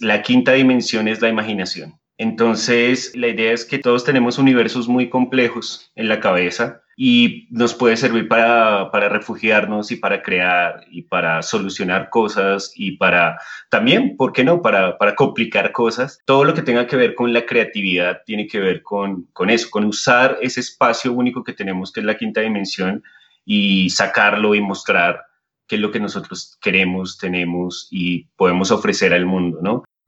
La quinta dimensión es la imaginación. Entonces, la idea es que todos tenemos universos muy complejos en la cabeza y nos puede servir para, refugiarnos y para crear y para solucionar cosas y para también, ¿por qué no?, para, para complicar cosas. Todo lo que tenga que ver con la creatividad tiene que ver con, con eso, con usar ese espacio único que tenemos, que es la quinta dimensión, y sacarlo y mostrar qué es lo que nosotros queremos, tenemos y podemos ofrecer al mundo, ¿no?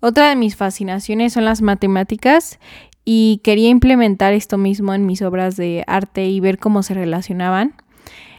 Otra de mis fascinaciones son las matemáticas y quería implementar esto mismo en mis obras de arte y ver cómo se relacionaban,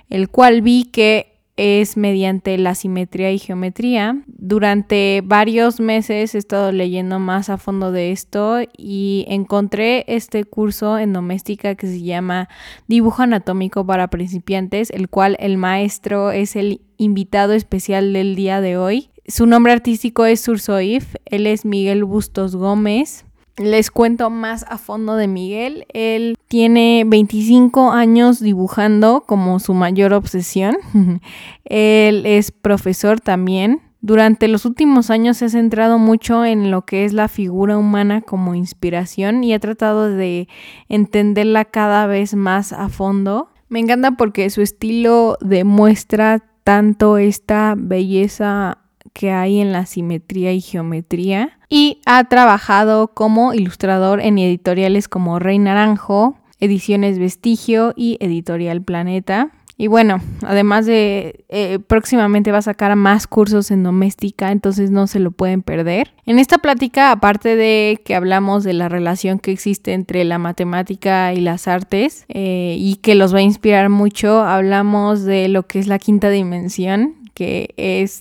el cual vi que es mediante la simetría y geometría. Durante varios meses he estado leyendo más a fondo de esto y encontré este curso en doméstica que se llama Dibujo anatómico para principiantes, el cual el maestro es el invitado especial del día de hoy. Su nombre artístico es Sursoif, él es Miguel Bustos Gómez. Les cuento más a fondo de Miguel. Él tiene 25 años dibujando como su mayor obsesión. Él es profesor también. Durante los últimos años se ha centrado mucho en lo que es la figura humana como inspiración y ha tratado de entenderla cada vez más a fondo. Me encanta porque su estilo demuestra tanto esta belleza que hay en la simetría y geometría y ha trabajado como ilustrador en editoriales como Rey Naranjo, Ediciones Vestigio y Editorial Planeta. Y bueno, además de eh, próximamente va a sacar más cursos en doméstica, entonces no se lo pueden perder. En esta plática, aparte de que hablamos de la relación que existe entre la matemática y las artes eh, y que los va a inspirar mucho, hablamos de lo que es la quinta dimensión, que es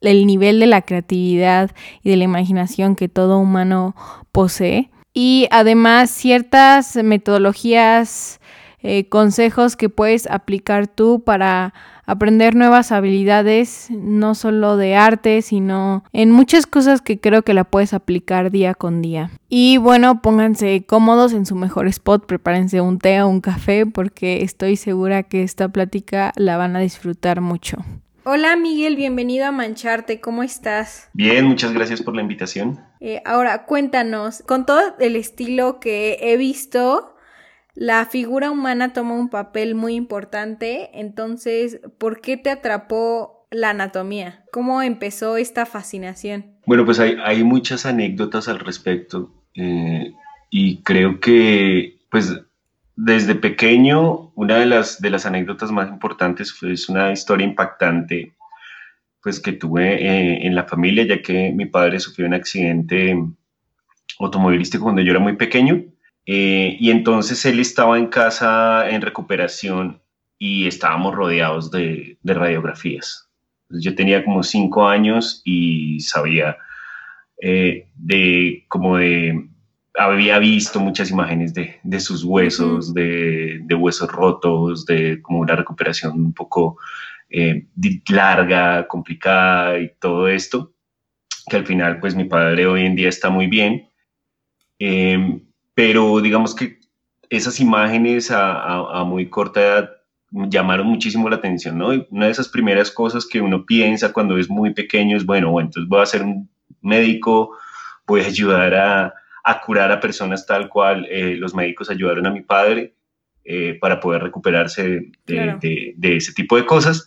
el nivel de la creatividad y de la imaginación que todo humano posee. Y además ciertas metodologías, eh, consejos que puedes aplicar tú para aprender nuevas habilidades, no solo de arte, sino en muchas cosas que creo que la puedes aplicar día con día. Y bueno, pónganse cómodos en su mejor spot, prepárense un té o un café porque estoy segura que esta plática la van a disfrutar mucho. Hola Miguel, bienvenido a Mancharte, ¿cómo estás? Bien, muchas gracias por la invitación. Eh, ahora, cuéntanos, con todo el estilo que he visto, la figura humana toma un papel muy importante, entonces, ¿por qué te atrapó la anatomía? ¿Cómo empezó esta fascinación? Bueno, pues hay, muchas anécdotas al respecto eh, y creo que, pues, desde pequeño, una de las, de las anécdotas más importantes fue una historia impactante pues, que tuve eh, en la familia, ya que mi padre sufrió un accidente automovilístico cuando yo era muy pequeño. Eh, y entonces él estaba en casa en recuperación y estábamos rodeados de, de radiografías. yo tenía como cinco años y sabía eh, de como de había visto muchas imágenes de, de sus huesos, de, de, huesos rotos, de como una recuperación un poco eh, larga, complicada y todo esto, que al final pues mi padre hoy en día está muy bien, em, pero digamos que esas imágenes a, a, muy corta edad llamaron muchísimo la atención, ¿no? Y una de esas primeras cosas que uno piensa cuando es muy pequeño es, bueno, bueno entonces voy a ser un médico, voy a ayudar a, a curar a personas tal cual eh, los médicos ayudaron a mi padre eh, para poder recuperarse de, ese tipo de cosas.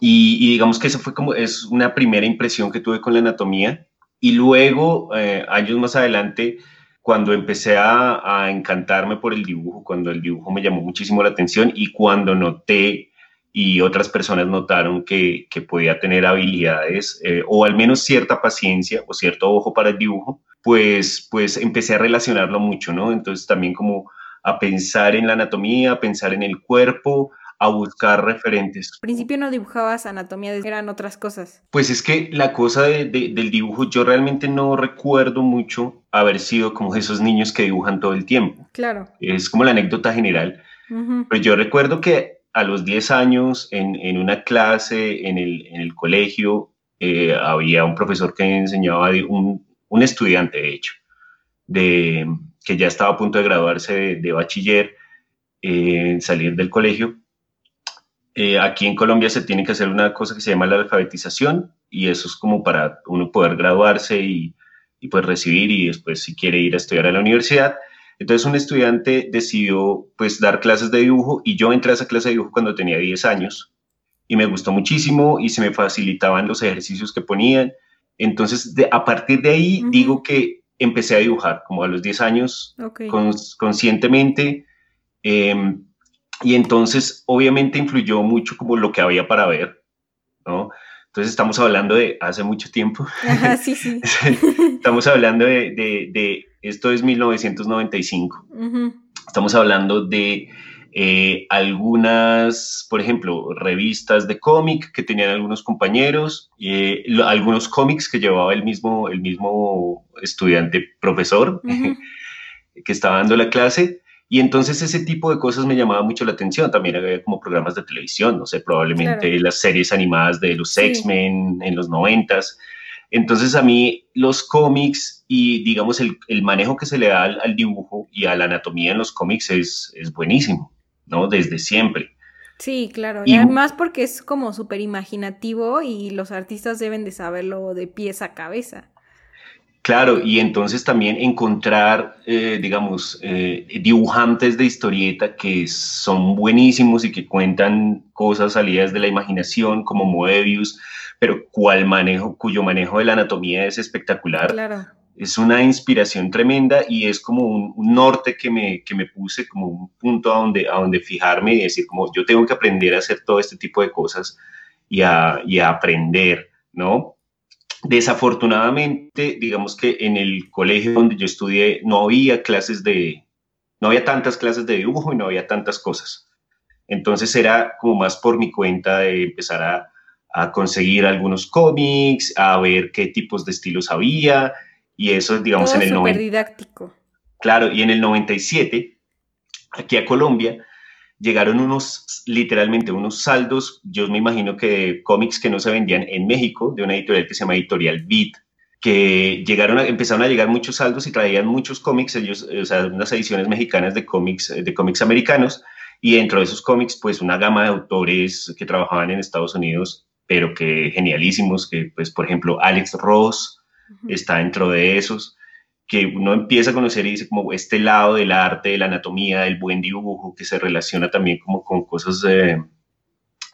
Y, digamos que eso fue como, es una primera impresión que tuve con la anatomía. Y luego, eh, años más adelante, cuando empecé a, encantarme por el dibujo, cuando el dibujo me llamó muchísimo la atención y cuando noté y otras personas notaron que, que podía tener habilidades o al menos cierta paciencia o cierto ojo para el dibujo, pues, pues empecé a relacionarlo mucho, ¿no? Entonces también como a pensar en la anatomía, a pensar en el cuerpo, a buscar referentes. Al principio no dibujabas anatomía, eran otras cosas. Pues es que la cosa del dibujo, yo realmente no recuerdo mucho haber sido como esos niños que dibujan todo el tiempo. Claro. Es como la anécdota general. Pero yo recuerdo que a los 10 años, en, una clase en el, colegio, eh, había un profesor que enseñaba, un, un estudiante de hecho, de, que ya estaba a punto de graduarse de, bachiller, eh, salir del colegio, eh, aquí en Colombia se tiene que hacer una cosa que se llama la alfabetización y eso es como para uno poder graduarse y, y pues recibir y después si quiere ir a estudiar a la universidad. Entonces un estudiante decidió pues dar clases de dibujo y yo entré a esa clase de dibujo cuando tenía 10 años y me gustó muchísimo y se me facilitaban los ejercicios que ponían. Entonces de, a partir de ahí digo que empecé a dibujar como a los 10 años conscientemente. Eh, y entonces, obviamente, influyó mucho como lo que había para ver, ¿no? Entonces, estamos hablando de hace mucho tiempo. Ajá, sí, sí. estamos hablando de, de, esto es 1995. Estamos hablando de eh, algunas, por ejemplo, revistas de cómic que tenían algunos compañeros, eh, algunos cómics que llevaba el mismo, el mismo estudiante profesor que estaba dando la clase. Y entonces ese tipo de cosas me llamaba mucho la atención. También había como programas de televisión, no sé, probablemente las series animadas de los X-Men en los noventas. Entonces a mí los cómics y digamos el, el manejo que se le da al, dibujo y a la anatomía en los cómics es, es buenísimo, ¿no? Desde siempre. Sí, claro. Y, y además porque es como súper imaginativo y los artistas deben de saberlo de pies a cabeza. Claro, y entonces también encontrar, eh, digamos, eh, dibujantes de historieta que son buenísimos y que cuentan cosas salidas de la imaginación, como Moebius, pero cual manejo, cuyo manejo de la anatomía es espectacular. Claro. Es una inspiración tremenda y es como un, norte que me, que me, puse, como un punto a donde, a donde fijarme y decir, como yo tengo que aprender a hacer todo este tipo de cosas y a, y a aprender, ¿no? Desafortunadamente, digamos que en el colegio donde yo estudié no había clases de, no había tantas clases de dibujo y no había tantas cosas. Entonces era como más por mi cuenta de empezar a, conseguir algunos cómics, a ver qué tipos de estilos había y eso, digamos, en el 90. didáctico. Claro, y en el 97, aquí a Colombia, llegaron unos, literalmente unos saldos, yo me imagino que de cómics que no se vendían en México, de una editorial que se llama Editorial Beat, que llegaron a, empezaron a llegar muchos saldos y traían muchos cómics, ellos, o sea, unas ediciones mexicanas de cómics, de cómics americanos, y dentro de esos cómics, pues una gama de autores que trabajaban en Estados Unidos, pero que genialísimos, que pues, por ejemplo, Alex Ross está dentro de esos que uno empieza a conocer y dice como este lado del arte, de la anatomía, del buen dibujo, que se relaciona también como con cosas eh,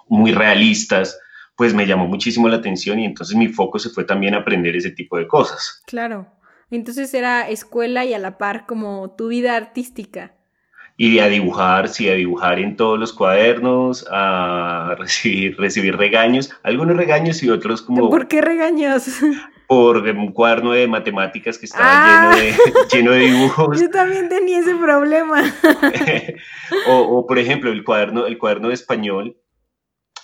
muy realistas, pues me llamó muchísimo la atención y entonces mi foco se fue también a aprender ese tipo de cosas. Claro, entonces era escuela y a la par como tu vida artística. Y a dibujar, sí, a dibujar en todos los cuadernos, a recibir, recibir regaños, algunos regaños y otros como... ¿Por qué regaños? por un cuaderno de matemáticas que estaba lleno, de, ah. lleno de dibujos. Yo también tenía ese problema. o, por ejemplo, el cuaderno, el cuaderno de español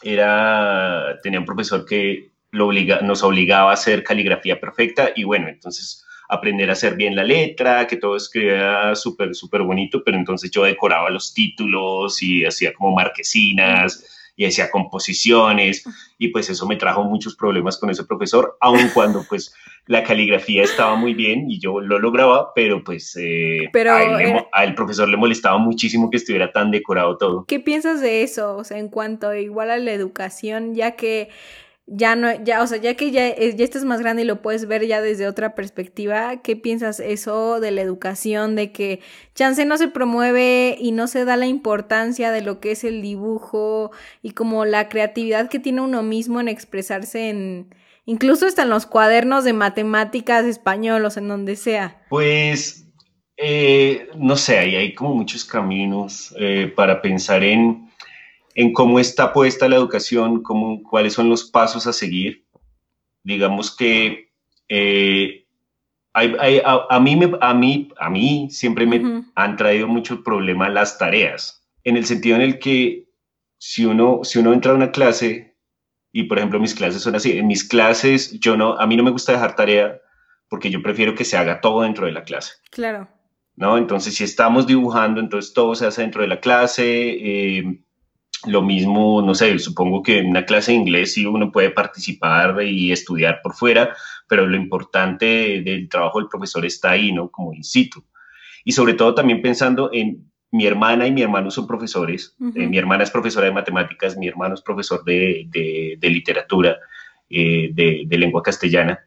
era, tenía un profesor que lo obliga, nos obligaba a hacer caligrafía perfecta y bueno, entonces aprender a hacer bien la letra, que todo escribía súper, súper bonito, pero entonces yo decoraba los títulos y hacía como marquesinas y hacía composiciones y pues eso me trajo muchos problemas con ese profesor, aun cuando pues la caligrafía estaba muy bien y yo lo lograba, pero pues eh, pero, al profesor le molestaba muchísimo que estuviera tan decorado todo. ¿Qué piensas de eso? O sea, en cuanto igual a la educación, ya que ya no, ya, o sea, ya que ya, ya estás más grande y lo puedes ver ya desde otra perspectiva, ¿qué piensas eso de la educación, de que chance no se promueve y no se da la importancia de lo que es el dibujo y como la creatividad que tiene uno mismo en expresarse en, incluso hasta en los cuadernos de matemáticas españolos, en donde sea? Pues, eh, no sé, hay, hay como muchos caminos eh, para pensar en en cómo está puesta la educación, cómo, cuáles son los pasos a seguir. Digamos que eh, a, mí me, a, mí, a mí siempre me han traído mucho problema las tareas, en el sentido en el que si uno, si uno entra a una clase, y por ejemplo mis clases son así, en mis clases yo no, a mí no me gusta dejar tarea porque yo prefiero que se haga todo dentro de la clase. Claro. ¿No? Entonces, si estamos dibujando, entonces todo se hace dentro de la clase. Eh, lo mismo, no sé, supongo que en una clase de inglés sí uno puede participar y estudiar por fuera, pero lo importante del trabajo del profesor está ahí, ¿no? Como in situ. Y sobre todo también pensando en mi hermana y mi hermano son profesores. Eh, mi hermana es profesora de matemáticas, mi hermano es profesor de, de, literatura, eh, de, de, lengua castellana.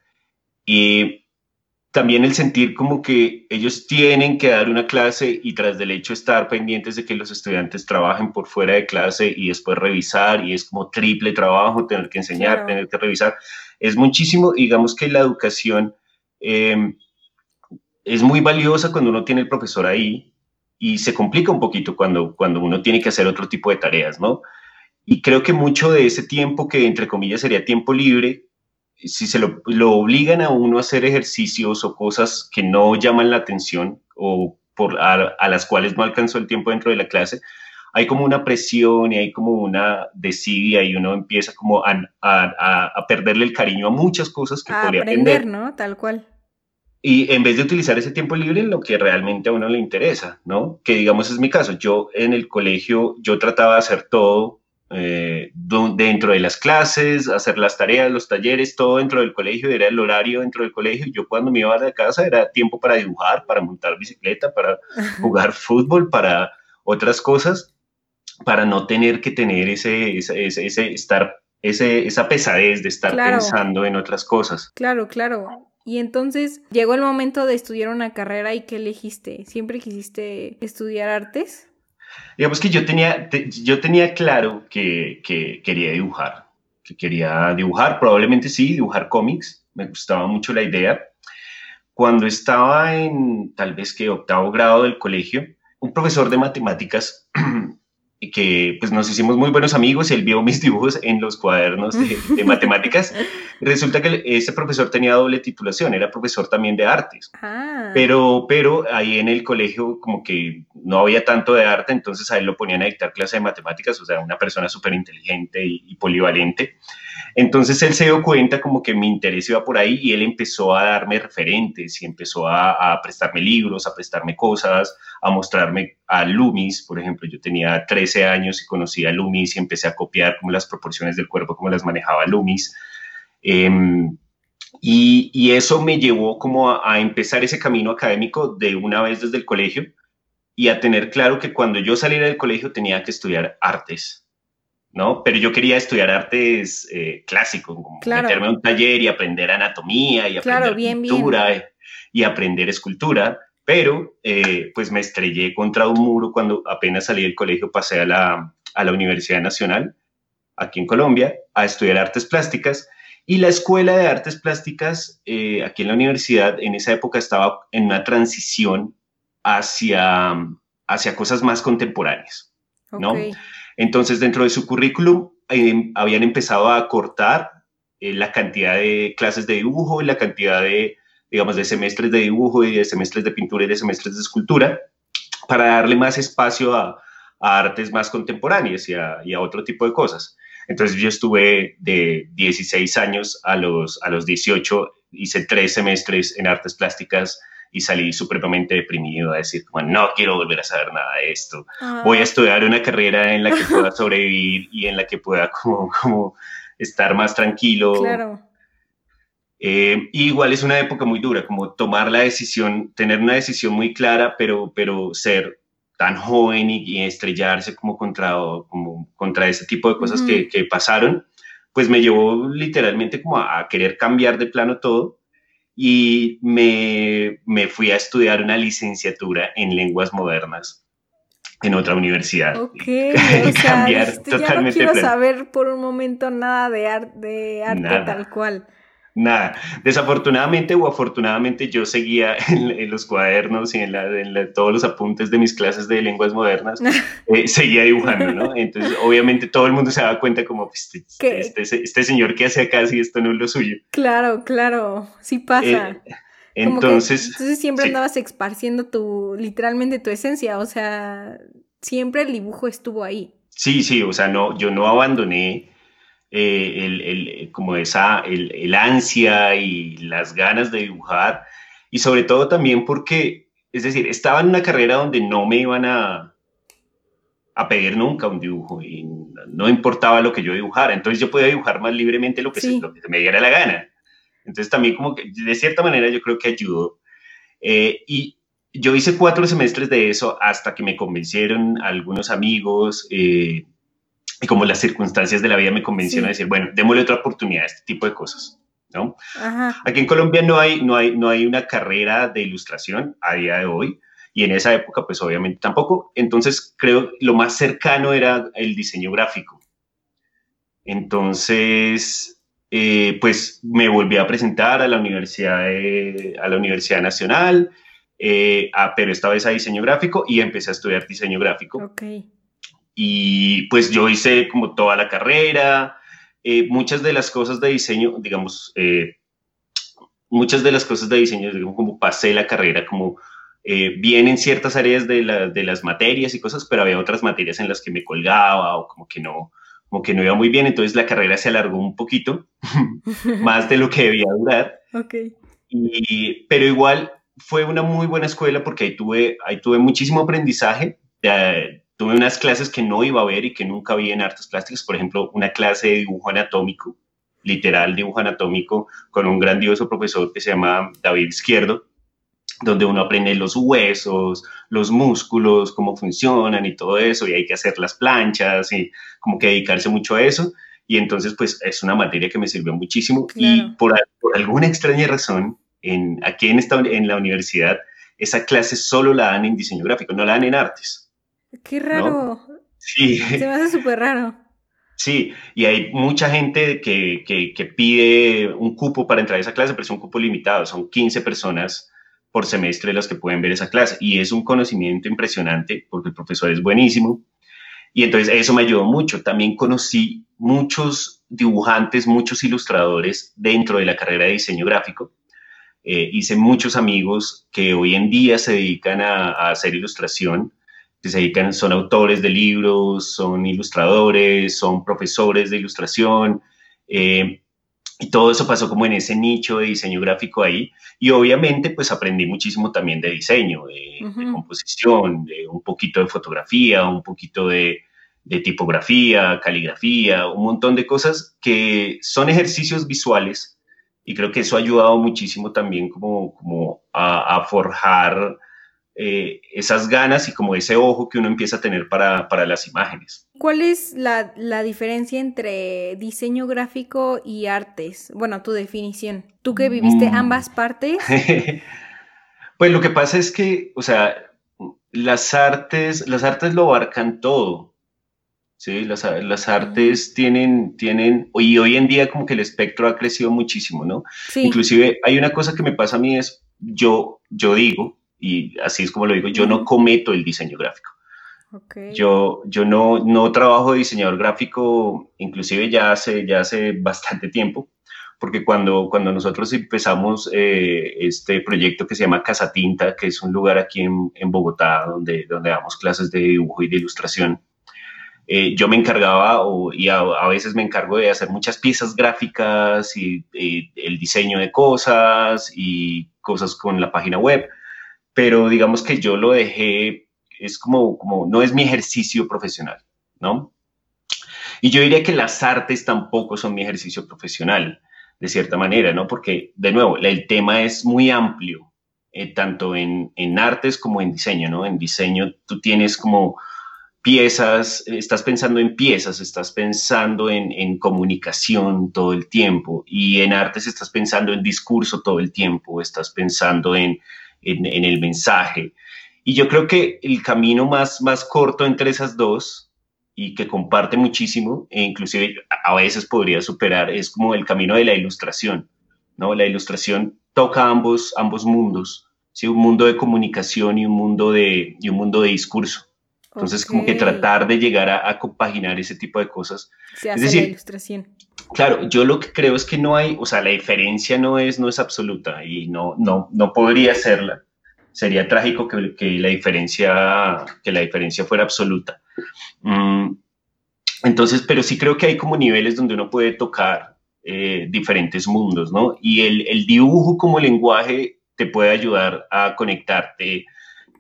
Y también el sentir como que ellos tienen que dar una clase y tras del hecho estar pendientes de que los estudiantes trabajen por fuera de clase y después revisar y es como triple trabajo, tener que enseñar, tener que revisar. Es muchísimo, digamos que la educación em, es muy valiosa cuando uno tiene el profesor ahí y se complica un poquito cuando, cuando uno tiene que hacer otro tipo de tareas, ¿no? Y creo que mucho de ese tiempo que entre comillas sería tiempo libre, si se lo, obligan a uno a hacer ejercicios o cosas que no llaman la atención o por, a, las cuales no alcanzó el tiempo dentro de la clase, hay como una presión y hay como una desidia y uno empieza como a, a, perderle el cariño a muchas cosas que podría aprender, aprender. ¿no? Tal cual. Y en vez de utilizar ese tiempo libre en lo que realmente a uno le interesa, ¿no? Que digamos es mi caso. Yo en el colegio, yo trataba de hacer todo eh, dentro de las clases, hacer las tareas, los talleres, todo dentro del colegio, era el horario dentro del colegio. Yo cuando me iba de casa era tiempo para dibujar, para montar bicicleta, para jugar fútbol, para otras cosas, para no tener que tener ese, ese, ese, estar, ese, esa pesadez de estar pensando en otras cosas. Claro, claro. Y entonces llegó el momento de estudiar una carrera y ¿qué elegiste? ¿Siempre quisiste estudiar artes? Digamos que yo tenía, yo tenía claro que, quería dibujar, que quería dibujar, probablemente sí, dibujar cómics, me gustaba mucho la idea. Cuando estaba en tal vez que octavo grado del colegio, un profesor de matemáticas que pues nos hicimos muy buenos amigos, él vio mis dibujos en los cuadernos de, matemáticas. Resulta que ese profesor tenía doble titulación, era profesor también de artes. Ah. Pero, pero ahí en el colegio como que no había tanto de arte, entonces a él lo ponían a dictar clase de matemáticas, o sea, una persona súper inteligente y, polivalente. Entonces él se dio cuenta como que mi interés iba por ahí y él empezó a darme referentes y empezó a, a prestarme libros, a prestarme cosas, a mostrarme a Loomis, por ejemplo, yo tenía 13 años y conocí a Loomis y empecé a copiar como las proporciones del cuerpo, como las manejaba Loomis. Em, y, eso me llevó como a, empezar ese camino académico de una vez desde el colegio y a tener claro que cuando yo saliera del colegio tenía que estudiar artes, ¿no? Pero yo quería estudiar artes eh, clásicos, como meterme a un taller y aprender anatomía y aprender pintura y aprender escultura pero eh, pues me estrellé contra un muro cuando apenas salí del colegio, pasé a la, a la Universidad Nacional, aquí en Colombia, a estudiar artes plásticas. Y la Escuela de Artes Plásticas, eh, aquí en la universidad, en esa época estaba en una transición hacia, hacia cosas más contemporáneas, ¿no? Entonces, dentro de su currículum, eh, habían empezado a cortar la cantidad de clases de dibujo y la cantidad de, digamos, de semestres de dibujo y de semestres de pintura y de semestres de escultura, para darle más espacio a, artes más contemporáneas y a, otro tipo de cosas. Entonces yo estuve de 16 años a los, a los 18, hice tres semestres en artes plásticas y salí supremamente deprimido a decir, como, no quiero volver a saber nada de esto. Voy a ah. estudiar una carrera en la que pueda sobrevivir y en la que pueda como, como estar más tranquilo. Claro. Eh, igual es una época muy dura, como tomar la decisión, tener una decisión muy clara, pero, pero ser tan joven y, estrellarse como contra, como contra ese tipo de cosas que, que, pasaron, pues me llevó literalmente como a, querer cambiar de plano todo y me, me, fui a estudiar una licenciatura en lenguas modernas en otra universidad. Ok, o sea, ya no quiero saber por un momento nada de, de arte tal cual nada. Desafortunadamente o afortunadamente yo seguía en, los cuadernos y en, todos los apuntes de mis clases de lenguas modernas, eh, seguía dibujando, ¿no? Entonces, obviamente todo el mundo se daba cuenta como, pues, este, este, este, señor que hace acá si esto no es lo suyo. Claro, claro, sí pasa. Eh, entonces, entonces siempre andabas esparciendo tu, literalmente tu esencia, o sea, siempre el dibujo estuvo ahí. Sí, sí, o sea, no, yo no abandoné eh, el, como esa, el, ansia y las ganas de dibujar, y sobre todo también porque, es decir, estaba en una carrera donde no me iban a, a pedir nunca un dibujo y no importaba lo que yo dibujara, entonces yo podía dibujar más libremente lo que, se, me diera la gana. Entonces también como que de cierta manera yo creo que ayudó. Eh, y yo hice cuatro semestres de eso hasta que me convencieron algunos amigos eh, y como las circunstancias de la vida me convencieron a decir, bueno, démosle otra oportunidad a este tipo de cosas. ¿no? Aquí en Colombia no hay, no, hay, no hay una carrera de ilustración a día de hoy y en esa época pues obviamente tampoco. Entonces creo lo más cercano era el diseño gráfico. Entonces, eh, pues me volví a presentar a la Universidad, a la Universidad Nacional, eh, pero esta vez a diseño gráfico y empecé a estudiar diseño gráfico. Okay. Y pues yo hice como toda la carrera, eh, muchas de las cosas de diseño, digamos, eh, muchas de las cosas de diseño, digamos, como pasé la carrera, como eh, bien en ciertas áreas de, de, las materias y cosas, pero había otras materias en las que me colgaba o como que no, como que no iba muy bien, entonces la carrera se alargó un poquito, más de lo que debía durar. Okay. Y, pero igual fue una muy buena escuela porque ahí tuve, ahí tuve muchísimo aprendizaje. De, tuve unas clases que no iba a ver y que nunca vi en artes plásticas, por ejemplo, una clase de dibujo anatómico, literal dibujo anatómico, con un grandioso profesor que se llama David Izquierdo, donde uno aprende los huesos, los músculos, cómo funcionan y todo eso, y hay que hacer las planchas y como que dedicarse mucho a eso. Y entonces, pues es una materia que me sirvió muchísimo y por, por, alguna extraña razón, en, aquí en, esta, en la universidad, esa clase solo la dan en diseño gráfico, no la dan en artes. Qué raro. Sí. Se me hace súper raro. Sí, y hay mucha gente que, que, pide un cupo para entrar a esa clase, pero es un cupo limitado, son 15 personas por semestre las que pueden ver esa clase. Y es un conocimiento impresionante porque el profesor es buenísimo. Y entonces eso me ayudó mucho. También conocí muchos dibujantes, muchos ilustradores dentro de la carrera de diseño gráfico. Eh, hice muchos amigos que hoy en día se dedican a, a hacer ilustración se dedican, son autores de libros, son ilustradores, son profesores de ilustración. Eh, y todo eso pasó como en ese nicho de diseño gráfico ahí. Y obviamente pues aprendí muchísimo también de diseño, de, composición, de un poquito de fotografía, un poquito de, tipografía, caligrafía, un montón de cosas que son ejercicios visuales. Y creo que eso ha ayudado muchísimo también como, como a, a forjar eh, esas ganas y como ese ojo que uno empieza a tener para, las imágenes. ¿Cuál es la, diferencia entre diseño gráfico y artes? Bueno, tu definición. Tú que viviste mm. ambas partes. pues lo que pasa es que, o sea, las artes, las artes lo abarcan todo. Sí, las, artes tienen, tienen, y hoy en día como que el espectro ha crecido muchísimo, ¿no? Inclusive hay una cosa que me pasa a mí es, yo, yo digo, y así es como lo digo, yo no cometo el diseño gráfico. Yo, yo no, no trabajo de diseñador gráfico, inclusive ya hace, ya hace bastante tiempo, porque cuando, cuando nosotros empezamos eh, este proyecto que se llama Casa Tinta, que es un lugar aquí en, en Bogotá donde, donde damos clases de dibujo y de ilustración, eh, yo me encargaba o, y a, veces me encargo de hacer muchas piezas gráficas y, y, el diseño de cosas y cosas con la página web pero digamos que yo lo dejé, es como, como, no es mi ejercicio profesional, ¿no? Y yo diría que las artes tampoco son mi ejercicio profesional, de cierta manera, ¿no? Porque, de nuevo, el tema es muy amplio, eh, tanto en, en, artes como en diseño, ¿no? En diseño tú tienes como piezas, estás pensando en piezas, estás pensando en, en, comunicación todo el tiempo y en artes estás pensando en discurso todo el tiempo, estás pensando en en, el mensaje. Y yo creo que el camino más, más corto entre esas dos y que comparte muchísimo, e inclusive a veces podría superar, es como el camino de la ilustración. ¿no? La ilustración toca ambos, ambos mundos, ¿sí? un mundo de comunicación y un mundo de, y un mundo de discurso. Entonces, como que tratar de llegar a, compaginar ese tipo de cosas. Se hace es decir, la ilustración. Claro, yo lo que creo es que no hay, o sea, la diferencia no es, no es absoluta y no, no, no podría serla. Sería trágico que, que la diferencia, que la diferencia fuera absoluta. Mm, Entonces, pero sí creo que hay como niveles donde uno puede tocar eh, diferentes mundos, ¿no? Y el, el, dibujo como lenguaje te puede ayudar a conectarte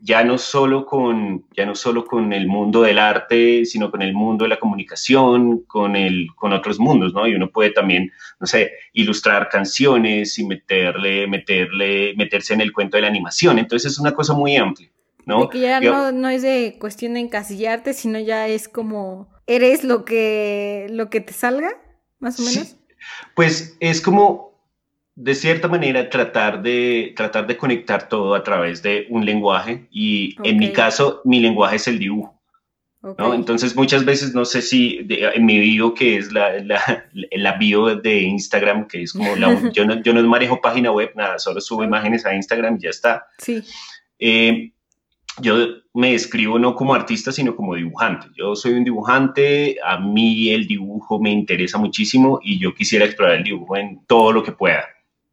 ya no solo con ya no solo con el mundo del arte, sino con el mundo de la comunicación, con el con otros mundos, ¿no? Y uno puede también, no sé, ilustrar canciones y meterle meterle meterse en el cuento de la animación. Entonces es una cosa muy amplia, ¿no? que ya no, no es de cuestión de encasillarte, sino ya es como eres lo que lo que te salga, más o menos. Pues es como de cierta manera tratar de, tratar de conectar todo a través de un lenguaje y en mi caso mi lenguaje es el dibujo. ¿no? Entonces muchas veces no sé si en mi bio que es la, la, bio de Instagram, que es como la, yo, no, yo no manejo página web, nada, solo subo imágenes a Instagram y ya está. Sí. Eh, yo me describo no como artista, sino como dibujante. Yo soy un dibujante, a mí el dibujo me interesa muchísimo y yo quisiera explorar el dibujo en todo lo que pueda.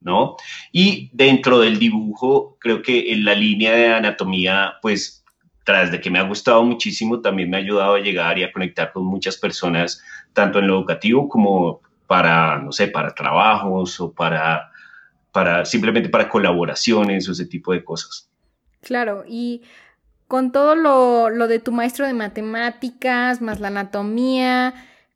¿No? Y dentro del dibujo, creo que en la línea de anatomía, pues tras de que me ha gustado muchísimo, también me ha ayudado a llegar y a conectar con muchas personas, tanto en lo educativo como para, no sé, para trabajos o para, para simplemente para colaboraciones o ese tipo de cosas. Claro, y con todo lo, lo de tu maestro de matemáticas, más la anatomía,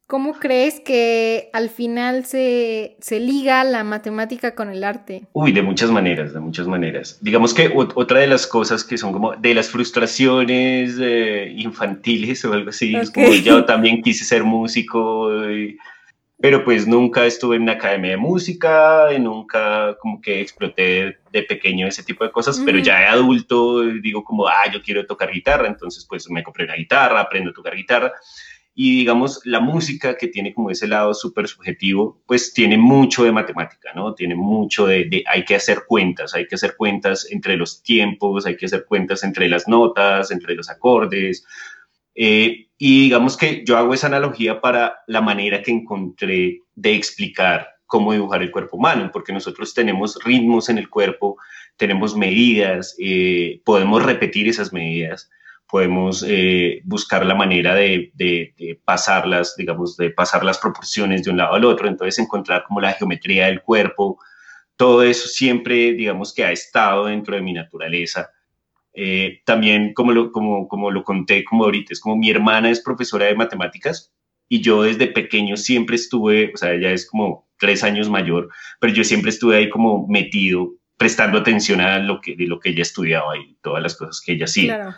¿Cómo crees que al final se, se, liga la matemática con el arte? Uy, de muchas maneras, de muchas maneras. Digamos que otra de las cosas que son como de las frustraciones eh, infantiles o algo así, es como yo también quise ser músico, pero pues nunca estuve en una academia de música, y nunca como que exploté de pequeño ese tipo de cosas, pero ya de adulto digo como, ah, yo quiero tocar guitarra, entonces pues me compré una guitarra, aprendo a tocar guitarra y digamos la música que tiene como ese lado súper subjetivo, pues tiene mucho de matemática, ¿no? Tiene mucho de, hay que hacer cuentas, hay que hacer cuentas entre los tiempos, hay que hacer cuentas entre las notas, entre los acordes. Eh, y digamos que yo hago esa analogía para la manera que encontré de explicar cómo dibujar el cuerpo humano, porque nosotros tenemos ritmos en el cuerpo, tenemos medidas, eh, podemos repetir esas medidas podemos eh, buscar la manera de, de, pasarlas, digamos, de pasar las proporciones de un lado al otro, entonces encontrar como la geometría del cuerpo, todo eso siempre, digamos, que ha estado dentro de mi naturaleza. Eh, también, como lo, como, como lo conté como ahorita, es como mi hermana es profesora de matemáticas y yo desde pequeño siempre estuve, o sea, ella es como tres años mayor, pero yo siempre estuve ahí como metido, prestando atención a lo que, de lo que ella estudiaba y todas las cosas que ella hacía. Claro.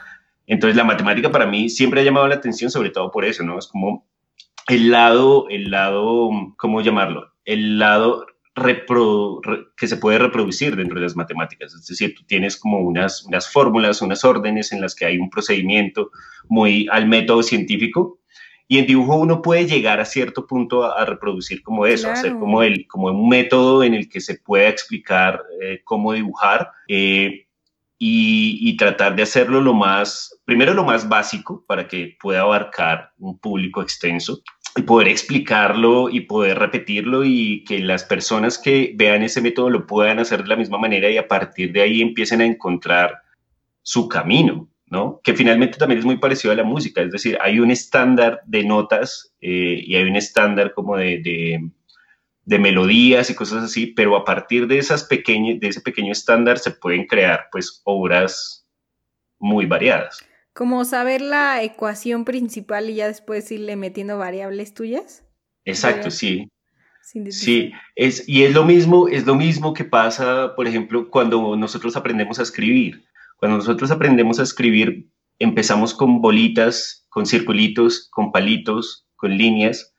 Entonces la matemática para mí siempre ha llamado la atención, sobre todo por eso, ¿no? Es como el lado, el lado, ¿cómo llamarlo? El lado que se puede reproducir dentro de las matemáticas. Es decir, tú tienes como unas, unas fórmulas, unas órdenes en las que hay un procedimiento muy al método científico. Y en dibujo uno puede llegar a cierto punto a, reproducir como eso, hacer como, el, como un método en el que se pueda explicar eh, cómo dibujar. Eh, y, tratar de hacerlo lo más, primero lo más básico para que pueda abarcar un público extenso y poder explicarlo y poder repetirlo y que las personas que vean ese método lo puedan hacer de la misma manera y a partir de ahí empiecen a encontrar su camino, ¿no? Que finalmente también es muy parecido a la música, es decir, hay un estándar de notas eh, y hay un estándar como de de melodías y cosas así, pero a partir de, esas pequeñas, de ese pequeño estándar se pueden crear pues obras muy variadas. Como saber la ecuación principal y ya después irle metiendo variables tuyas. Exacto, sí. Sí, es, y es lo mismo, es lo mismo que pasa, por ejemplo, cuando nosotros aprendemos a escribir. Cuando nosotros aprendemos a escribir, empezamos con bolitas, con circulitos, con palitos, con líneas,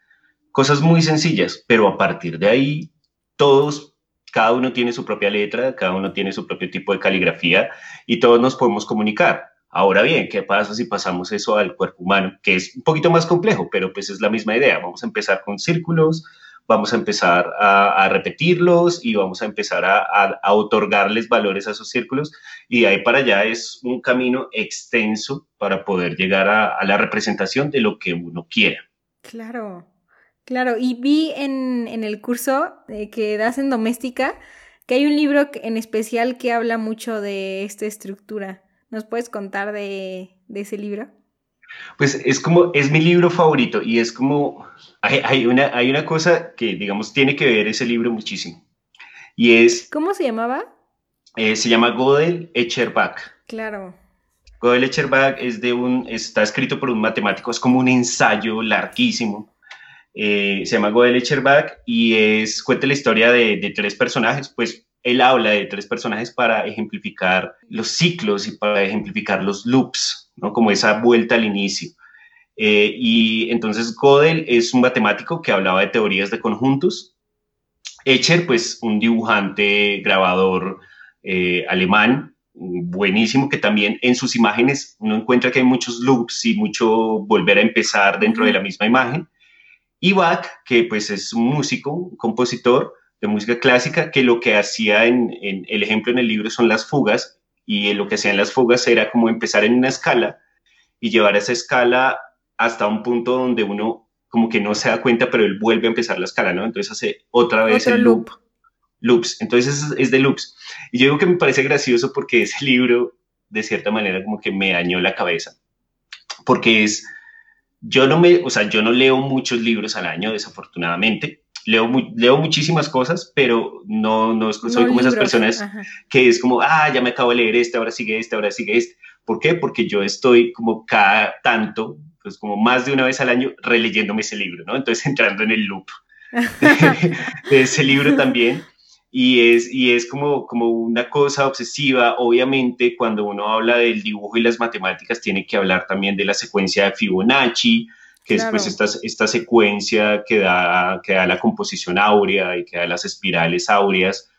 Cosas muy sencillas, pero a partir de ahí, todos, cada uno tiene su propia letra, cada uno tiene su propio tipo de caligrafía y todos nos podemos comunicar. Ahora bien, ¿qué pasa si pasamos eso al cuerpo humano? Que es un poquito más complejo, pero pues es la misma idea. Vamos a empezar con círculos, vamos a empezar a, repetirlos y vamos a empezar a, otorgarles valores a esos círculos y de ahí para allá es un camino extenso para poder llegar a, la representación de lo que uno quiera. Claro, Claro, y vi en, el curso que das en doméstica que hay un libro en especial que habla mucho de esta estructura. ¿Nos puedes contar de, ese libro? Pues es como, es mi libro favorito y es como, hay, una, hay una cosa que, digamos, tiene que ver ese libro muchísimo. Y es... ¿Cómo se llamaba? Eh, se llama Godel Echerbach. Claro. Godel Echerbach es de un, está escrito por un matemático, es como un ensayo larguísimo. Eh, se llama Godel Echerbach y es, cuenta la historia de, de tres personajes, pues él habla de tres personajes para ejemplificar los ciclos y para ejemplificar los loops, ¿no? Como esa vuelta al inicio. Eh, y entonces Gödel es un matemático que hablaba de teorías de conjuntos. Escher, pues un dibujante, grabador eh, alemán, buenísimo, que también en sus imágenes uno encuentra que hay muchos loops y mucho volver a empezar dentro de la misma imagen. Y Bach, que pues es un músico, un compositor de música clásica, que lo que hacía en, en el ejemplo en el libro son las fugas, y lo que hacían las fugas era como empezar en una escala y llevar esa escala hasta un punto donde uno como que no se da cuenta, pero él vuelve a empezar la escala, ¿no? Entonces hace otra vez el loop. Loops. Entonces es, de loops. Y yo digo que me parece gracioso porque ese libro, de cierta manera, como que me dañó la cabeza. Porque es, yo no me, o sea, yo no leo muchos libros al año, desafortunadamente. Leo, leo muchísimas cosas, pero no, no soy como esas personas que es como, ah, ya me acabo de leer este, ahora sigue este, ahora sigue este. ¿Por qué? Porque yo estoy como cada tanto pues como más de una vez al año releyéndome ese libro, ¿no? Entonces entrando en el loop de ese libro también. Y es, y es como, como una cosa obsesiva. Obviamente, cuando uno habla del dibujo y las matemáticas, tiene que hablar también de la secuencia de Fibonacci, que es pues esta, esta secuencia que da, que da la composición áurea y que da las espirales áureas.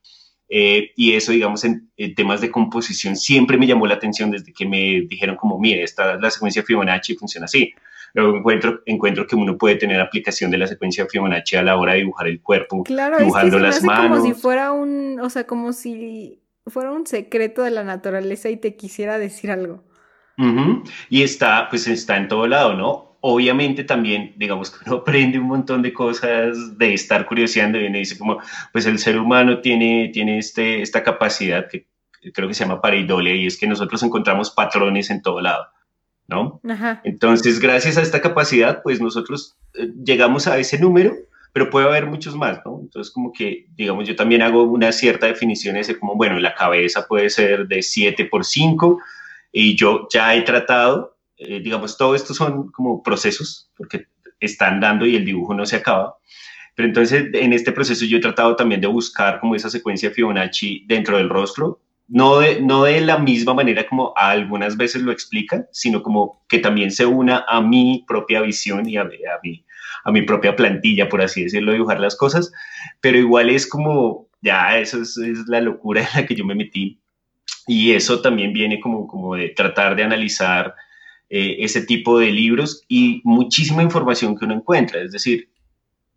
Eh, y eso, digamos, en, temas de composición siempre me llamó la atención desde que me dijeron como, mire, esta la secuencia Fibonacci funciona así. Luego encuentro, encuentro que uno puede tener aplicación de la secuencia Fibonacci a la hora de dibujar el cuerpo, claro, dibujando es que las manos. Como si fuera un, o sea, como si fuera un secreto de la naturaleza y te quisiera decir algo. Y está, pues está en todo lado, ¿no? obviamente también, digamos que uno aprende un montón de cosas de estar curioseando y uno dice como, pues el ser humano tiene, tiene este, esta capacidad que creo que se llama pareidolia y es que nosotros encontramos patrones en todo lado, ¿no? Entonces, gracias a esta capacidad, pues nosotros eh, llegamos a ese número, pero puede haber muchos más, ¿no? Entonces, como que, digamos, yo también hago una cierta definición ese como, bueno, la cabeza puede ser de 7 por 5 y yo ya he tratado eh, digamos, todo esto son como procesos, porque están dando y el dibujo no se acaba. Pero entonces, en este proceso yo he tratado también de buscar como esa secuencia Fibonacci dentro del rostro, no de, no de la misma manera como algunas veces lo explican, sino como que también se una a mi propia visión y a, mi, a mi propia plantilla, por así decirlo, dibujar las cosas, pero igual es como, ya, eso es, es la locura en la que yo me metí. Y eso también viene como, como de tratar de analizar eh, ese tipo de libros y muchísima información que uno encuentra. Es decir,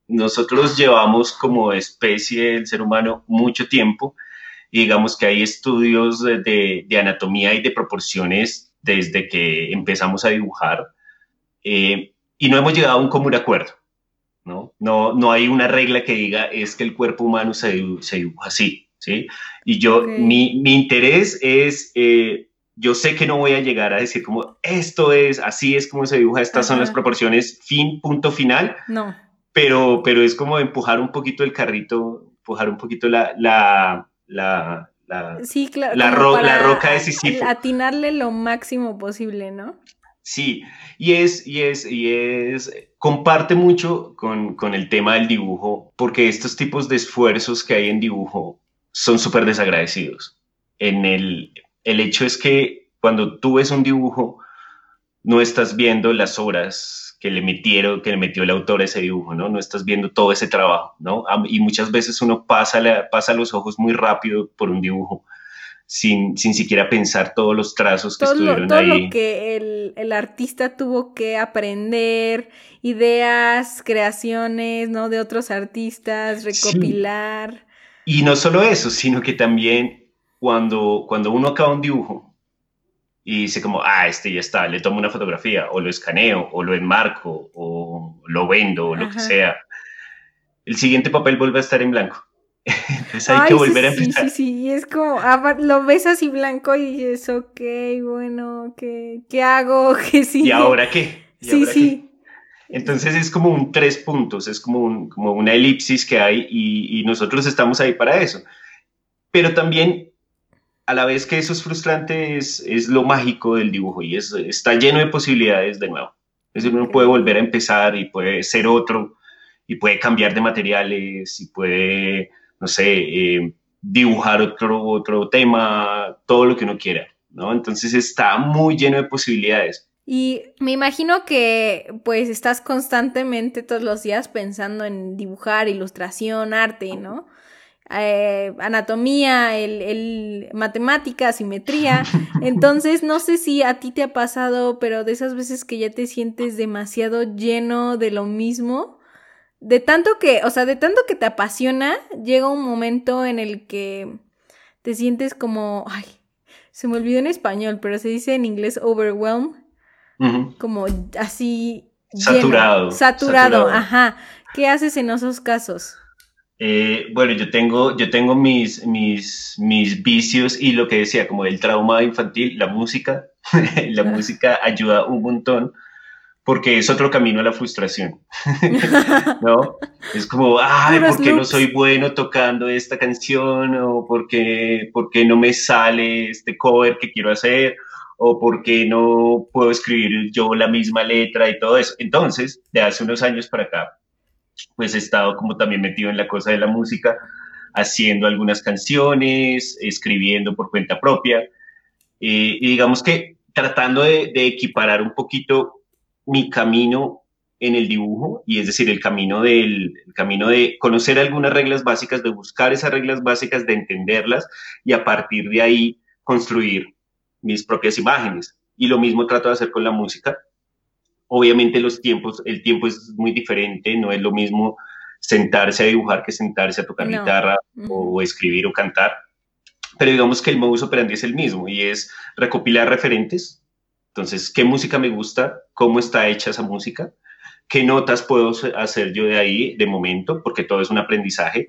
nosotros llevamos como especie del ser humano mucho tiempo y digamos que hay estudios de, anatomía y de proporciones desde que empezamos a dibujar eh, y no hemos llegado a un común acuerdo. ¿no? No, no hay una regla que diga es que el cuerpo humano se, dibuja así. ¿sí? Y yo, mi, mi, interés es eh, yo sé que no voy a llegar a decir como esto es, así es como se dibuja, estas son las proporciones, fin, punto final. No. Pero, pero es como empujar un poquito el carrito, empujar un poquito la, la, la, la, sí, claro, la, la roca de Sísifo. Atinarle lo máximo posible, ¿no? Sí, y es, y es, y es, comparte mucho con, con el tema del dibujo, porque estos tipos de esfuerzos que hay en dibujo son súper desagradecidos. En el, el hecho es que cuando tú ves un dibujo, no estás viendo las horas que le metieron, que le metió el autor a ese dibujo, ¿no? No estás viendo todo ese trabajo, ¿no? Y muchas veces uno pasa, pasa los ojos muy rápido por un dibujo. Sin, sin siquiera pensar todos los trazos que estuvieron todo ahí. Todo lo que el, el, artista tuvo que aprender, ideas, creaciones, ¿no? De otros artistas, recopilar. Y no solo eso, sino que también cuando, cuando uno acaba un dibujo y dice como, ah, este ya está, le tomo una fotografía o lo escaneo o lo enmarco o lo vendo o lo que sea, el siguiente papel vuelve a estar en blanco. Entonces hay que volver a empezar. Sí, sí, sí, y es como, ah, lo ves así blanco y dices, ok, bueno, ¿qué, qué hago? ¿Qué sigue? ¿Y ahora qué? sí, sí. Entonces es como un tres puntos, es como, un, como una elipsis que hay y, y nosotros estamos ahí para eso. Pero también a la vez que eso es frustrante, es, es lo mágico del dibujo y es, está lleno de posibilidades de nuevo. Es decir, uno puede volver a empezar y puede ser otro y puede cambiar de materiales y puede, no sé, eh, dibujar otro, otro tema, todo lo que uno quiera, ¿no? Entonces está muy lleno de posibilidades. Y me imagino que pues estás constantemente todos los días pensando en dibujar, ilustración, arte, ¿no? Eh, anatomía, el, el, matemática, simetría. Entonces, no sé si a ti te ha pasado, pero de esas veces que ya te sientes demasiado lleno de lo mismo, de tanto que, o sea, de tanto que te apasiona, llega un momento en el que te sientes como, ay, se me olvidó en español, pero se dice en inglés overwhelmed, como así. saturado, saturado. ajá. ¿Qué haces en esos casos? Eh, bueno, yo tengo, yo tengo mis, mis, mis vicios y lo que decía, como el trauma infantil, la música, la música ayuda un montón porque es otro camino a la frustración, ¿no? Es como, ay, ¿por qué no soy bueno tocando esta canción? O ¿por qué, ¿por qué no me sale este cover que quiero hacer? o por qué no puedo escribir yo la misma letra y todo eso. Entonces, de hace unos años para acá, pues he estado como también metido en la cosa de la música, haciendo algunas canciones, escribiendo por cuenta propia, eh, y digamos que tratando de, equiparar un poquito mi camino en el dibujo, y es decir, el camino, del, camino de conocer algunas reglas básicas, de buscar esas reglas básicas, de entenderlas, y a partir de ahí construir mis propias imágenes. Y lo mismo trato de hacer con la música, Obviamente los tiempos, el tiempo es muy diferente, no es lo mismo sentarse a dibujar que sentarse a tocar guitarra o escribir o cantar. Pero digamos que el modus operandi es el mismo y es recopilar referentes. Entonces, ¿qué música me gusta? ¿Cómo está hecha esa música? ¿Qué notas puedo hacer yo de ahí de momento? Porque todo es un aprendizaje.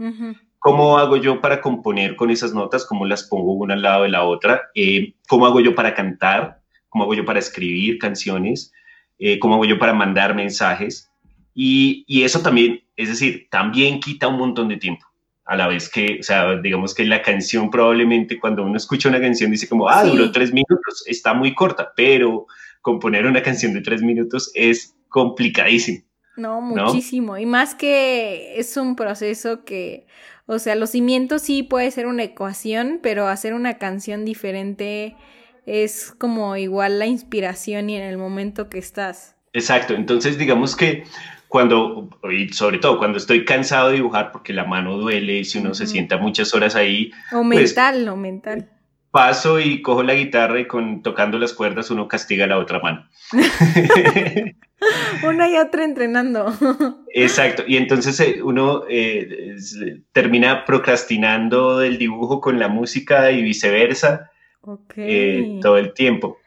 ¿Cómo hago yo para componer con esas notas? ¿Cómo las pongo una al lado de la otra? Eh, ¿Cómo hago yo para cantar? ¿Cómo hago yo para escribir canciones? Eh, cómo hago yo para mandar mensajes. Y, y, eso también, es decir, también quita un montón de tiempo. A la vez que, o sea, digamos que la canción probablemente cuando uno escucha una canción dice como, ah, duró tres minutos, está muy corta, pero componer una canción de tres minutos es complicadísimo. No, muchísimo. Y más que es un proceso que, o sea, los cimientos sí puede ser una ecuación, pero hacer una canción diferente es como igual la inspiración y en el momento que estás. Exacto, entonces digamos que cuando, y sobre todo cuando estoy cansado de dibujar porque la mano duele, si uno se sienta muchas horas ahí. O pues, mental, o mental. Paso y cojo la guitarra y con tocando las cuerdas uno castiga la otra mano. Una y otra entrenando. Exacto, y entonces eh, uno eh, termina procrastinando del dibujo con la música y viceversa eh, todo el tiempo.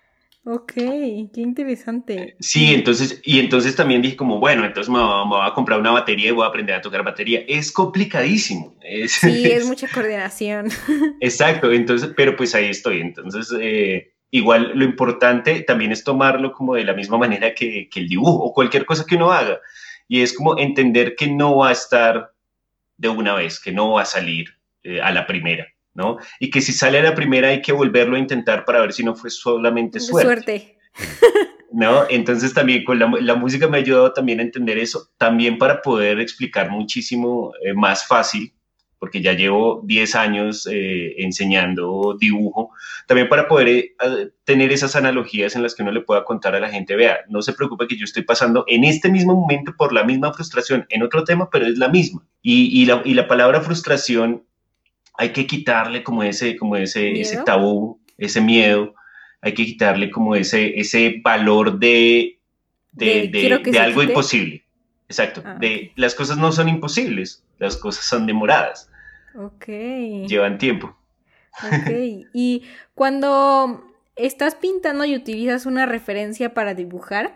Ok, qué interesante. Sí, entonces, y entonces también dije como, bueno, entonces me, voy a comprar una batería y voy a aprender a tocar batería. Es complicadísimo. sí, es, mucha coordinación. Exacto, entonces, pero pues ahí estoy. Entonces, eh, igual lo importante también es tomarlo como de la misma manera que, que el dibujo o cualquier cosa que uno haga. Y es como entender que no va a estar de una vez, que no va a salir eh, a la primera. ¿No? Y que si sale a la primera hay que volverlo a intentar para ver si no fue solamente suerte. ¿No? Entonces también con la, música me ha ayudado también a entender eso, también para poder explicar muchísimo eh, más fácil, porque ya llevo 10 años eh, enseñando dibujo, también para poder eh, tener esas analogías en las que uno le pueda contar a la gente, vea, no se preocupe que yo estoy pasando en este mismo momento por la misma frustración en otro tema, pero es la misma. Y, y, la, y la palabra frustración hay que quitarle como ese, como ese, ese tabú, ese miedo, hay que quitarle como ese, ese valor de, de, algo imposible. Exacto, ah, de las cosas no son imposibles, las cosas son demoradas. Ok. Llevan tiempo. Ok, y cuando estás pintando y utilizas una referencia para dibujar,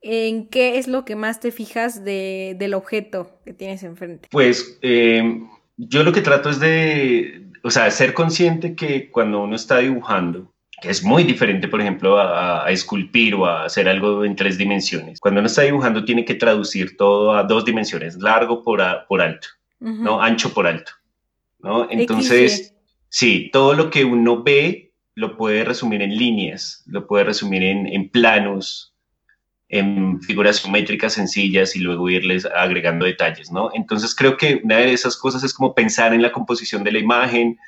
¿en qué es lo que más te fijas de, del objeto que tienes enfrente? Pues eh, yo lo que trato es de, o sea, ser consciente que cuando uno está dibujando, que es muy diferente, por ejemplo, a, esculpir o a hacer algo en tres dimensiones. Cuando uno está dibujando tiene que traducir todo a dos dimensiones, largo por, por alto, ¿no? Ancho por alto, ¿no? Entonces, sí, todo lo que uno ve lo puede resumir en líneas, lo puede resumir en, en planos, en figuras geométricas sencillas y luego irles agregando detalles, ¿no? Entonces creo que una de esas cosas es como pensar en la composición de la imagen,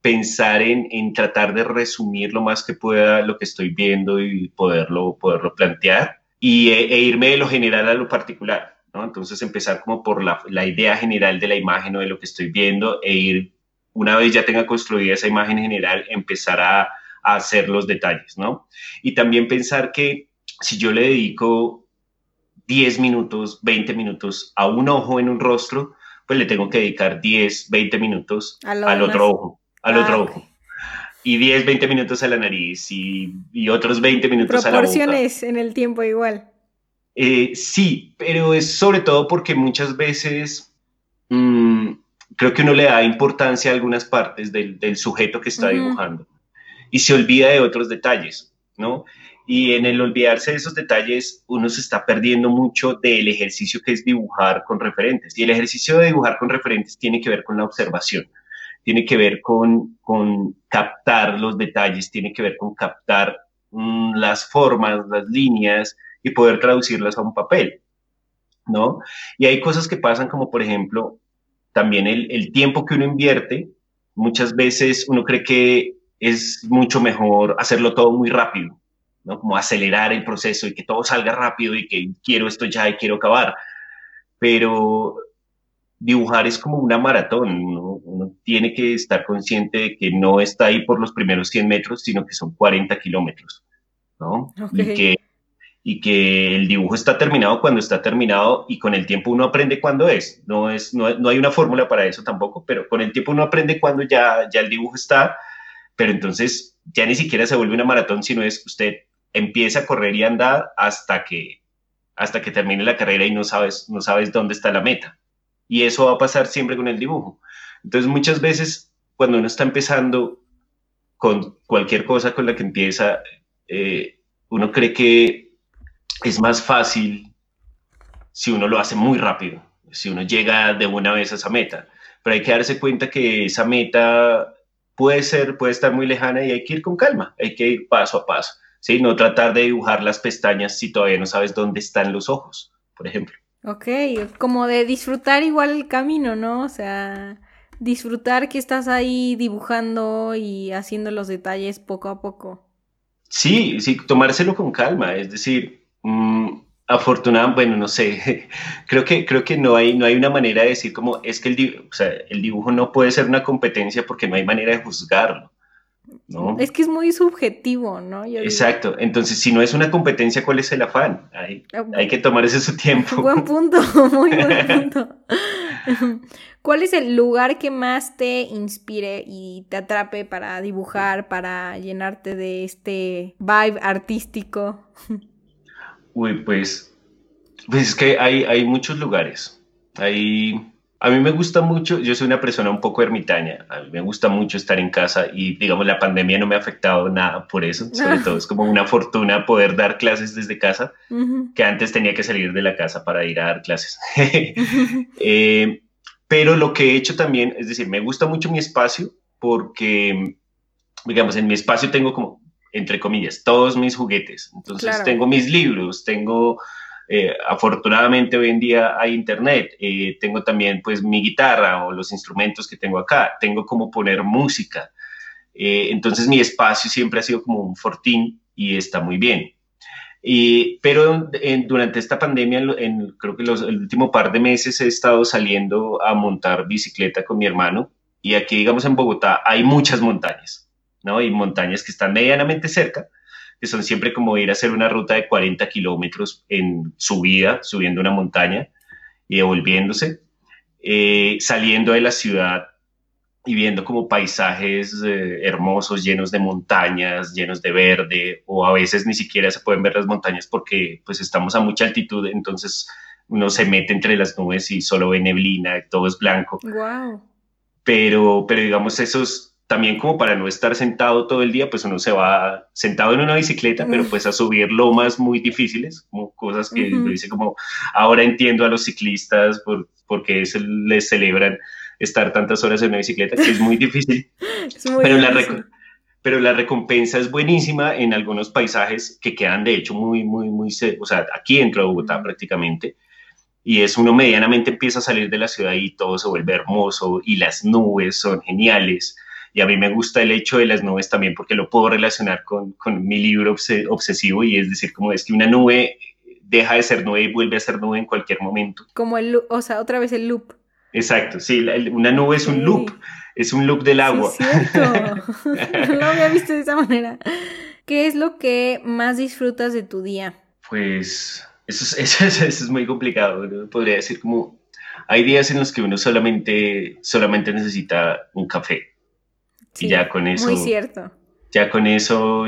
pensar en, en tratar de resumir lo más que pueda lo que estoy viendo y poderlo, poderlo plantear y, e, e irme de lo general a lo particular, ¿no? Entonces empezar como por la, la idea general de la imagen o de lo que estoy viendo e ir, una vez ya tenga construida esa imagen general, empezar a, a hacer los detalles, ¿no? Y también pensar que si yo le dedico 10 minutos, 20 minutos a un ojo en un rostro, pues le tengo que dedicar 10, 20 minutos al otro ojo, al otro ah, ojo. Y 10, 20 minutos a la nariz y, otros 20 minutos a la boca. Proporciones en el tiempo igual. Eh, sí, pero es sobre todo porque muchas veces mm, creo que uno le da importancia a algunas partes del, sujeto que está dibujando y se olvida de otros detalles, ¿no? Y en el olvidarse de esos detalles, uno se está perdiendo mucho del ejercicio que es dibujar con referentes. Y el ejercicio de dibujar con referentes tiene que ver con la observación, tiene que ver con, con captar los detalles, tiene que ver con captar mm, las formas, las líneas y poder traducirlas a un papel, ¿no? Y hay cosas que pasan como, por ejemplo, también el, el tiempo que uno invierte. Muchas veces uno cree que es mucho mejor hacerlo todo muy rápido como acelerar el proceso y que todo salga rápido y que quiero esto ya y quiero acabar. Pero dibujar es como una maratón, uno tiene que estar consciente de que no está ahí por los primeros 100 metros, sino que son 40 kilómetros, ¿no? Y, que, y que el dibujo está terminado cuando está terminado y con el tiempo uno aprende cuándo es. No, es no, no hay una fórmula para eso tampoco, pero con el tiempo uno aprende cuándo ya, ya el dibujo está, pero entonces ya ni siquiera se vuelve una maratón, sino es usted empieza a correr y andar hasta que, hasta que termine la carrera y no sabes, no sabes dónde está la meta. Y eso va a pasar siempre con el dibujo. Entonces muchas veces cuando uno está empezando con cualquier cosa con la que empieza, eh, uno cree que es más fácil si uno lo hace muy rápido, si uno llega de una vez a esa meta. Pero hay que darse cuenta que esa meta puede ser, puede estar muy lejana y hay que ir con calma, hay que ir paso a paso. ¿Sí? No tratar de dibujar las pestañas si todavía no sabes dónde están los ojos, por ejemplo. Ok, como de disfrutar igual el camino, ¿no? O sea, disfrutar que estás ahí dibujando y haciendo los detalles poco a poco. Sí, sí, tomárselo con calma, es decir, mmm, afortunadamente, bueno, no sé, creo que, creo que no, hay, no hay una manera de decir como es que el, el dibujo no puede ser una competencia porque no hay manera de juzgarlo. Es que es muy subjetivo, ¿no? Exacto. Entonces, si no es una competencia, ¿cuál es el afán? Hay, ah, hay que tomar ese su tiempo. Buen punto, muy buen punto. ¿Cuál es el lugar que más te inspire y te atrape para dibujar, para llenarte de este vibe artístico? Uy, pues, pues es que hay, hay muchos lugares. Hay a mí me gusta mucho, yo soy una persona un poco ermitaña, a mí me gusta mucho estar en casa y digamos la pandemia no me ha afectado nada por eso, sobre todo es como una fortuna poder dar clases desde casa, que antes tenía que salir de la casa para ir a dar clases. Eh, pero lo que he hecho también, es decir, me gusta mucho mi espacio porque, digamos, en mi espacio tengo como, entre comillas, todos mis juguetes, entonces tengo mis libros, tengo eh, afortunadamente hoy en día hay internet, eh, tengo también pues mi guitarra o los instrumentos que tengo acá, tengo como poner música. Eh, entonces mi espacio siempre ha sido como un fortín y está muy bien. pero durante esta pandemia, en, creo que los, el último par de meses he estado saliendo a montar bicicleta con mi hermano y aquí, digamos, en Bogotá hay muchas montañas, ¿no? Y montañas que están medianamente cerca, que son siempre como ir a hacer una ruta de 40 kilómetros en subida, subiendo una montaña y devolviéndose, eh, saliendo de la ciudad y viendo como paisajes eh, hermosos, llenos de montañas, llenos de verde, o a veces ni siquiera se pueden ver las montañas porque pues estamos a mucha altitud, entonces uno se mete entre las nubes y solo ve neblina, todo es blanco. Wow. pero, pero digamos, esos también como para no estar sentado todo el día, pues uno se va sentado en una bicicleta, pero pues a subir lomas muy difíciles, como cosas que dice como, ahora entiendo a los ciclistas por, porque se les celebran estar tantas horas en una bicicleta, que es muy difícil. pero, La pero la recompensa es buenísima en algunos paisajes que quedan de hecho muy, muy, muy, o sea, aquí dentro de Bogotá prácticamente. Y es uno medianamente empieza a salir de la ciudad y todo se vuelve hermoso y las nubes son geniales y a mí me gusta el hecho de las nubes también porque lo puedo relacionar con, con mi libro obsesivo y es decir, como es que una nube deja de ser nube y vuelve a ser nube en cualquier momento. Como el, o sea, otra vez el loop. Exacto, sí, una nube es un loop, es un loop del agua. Sí, no lo había visto de esa manera. ¿Qué es lo que más disfrutas de tu día? Pues eso es, eso es, muy complicado, podría decir como hay días en los que uno solamente, solamente necesita un café y ya con eso. Muy cierto. Ya con eso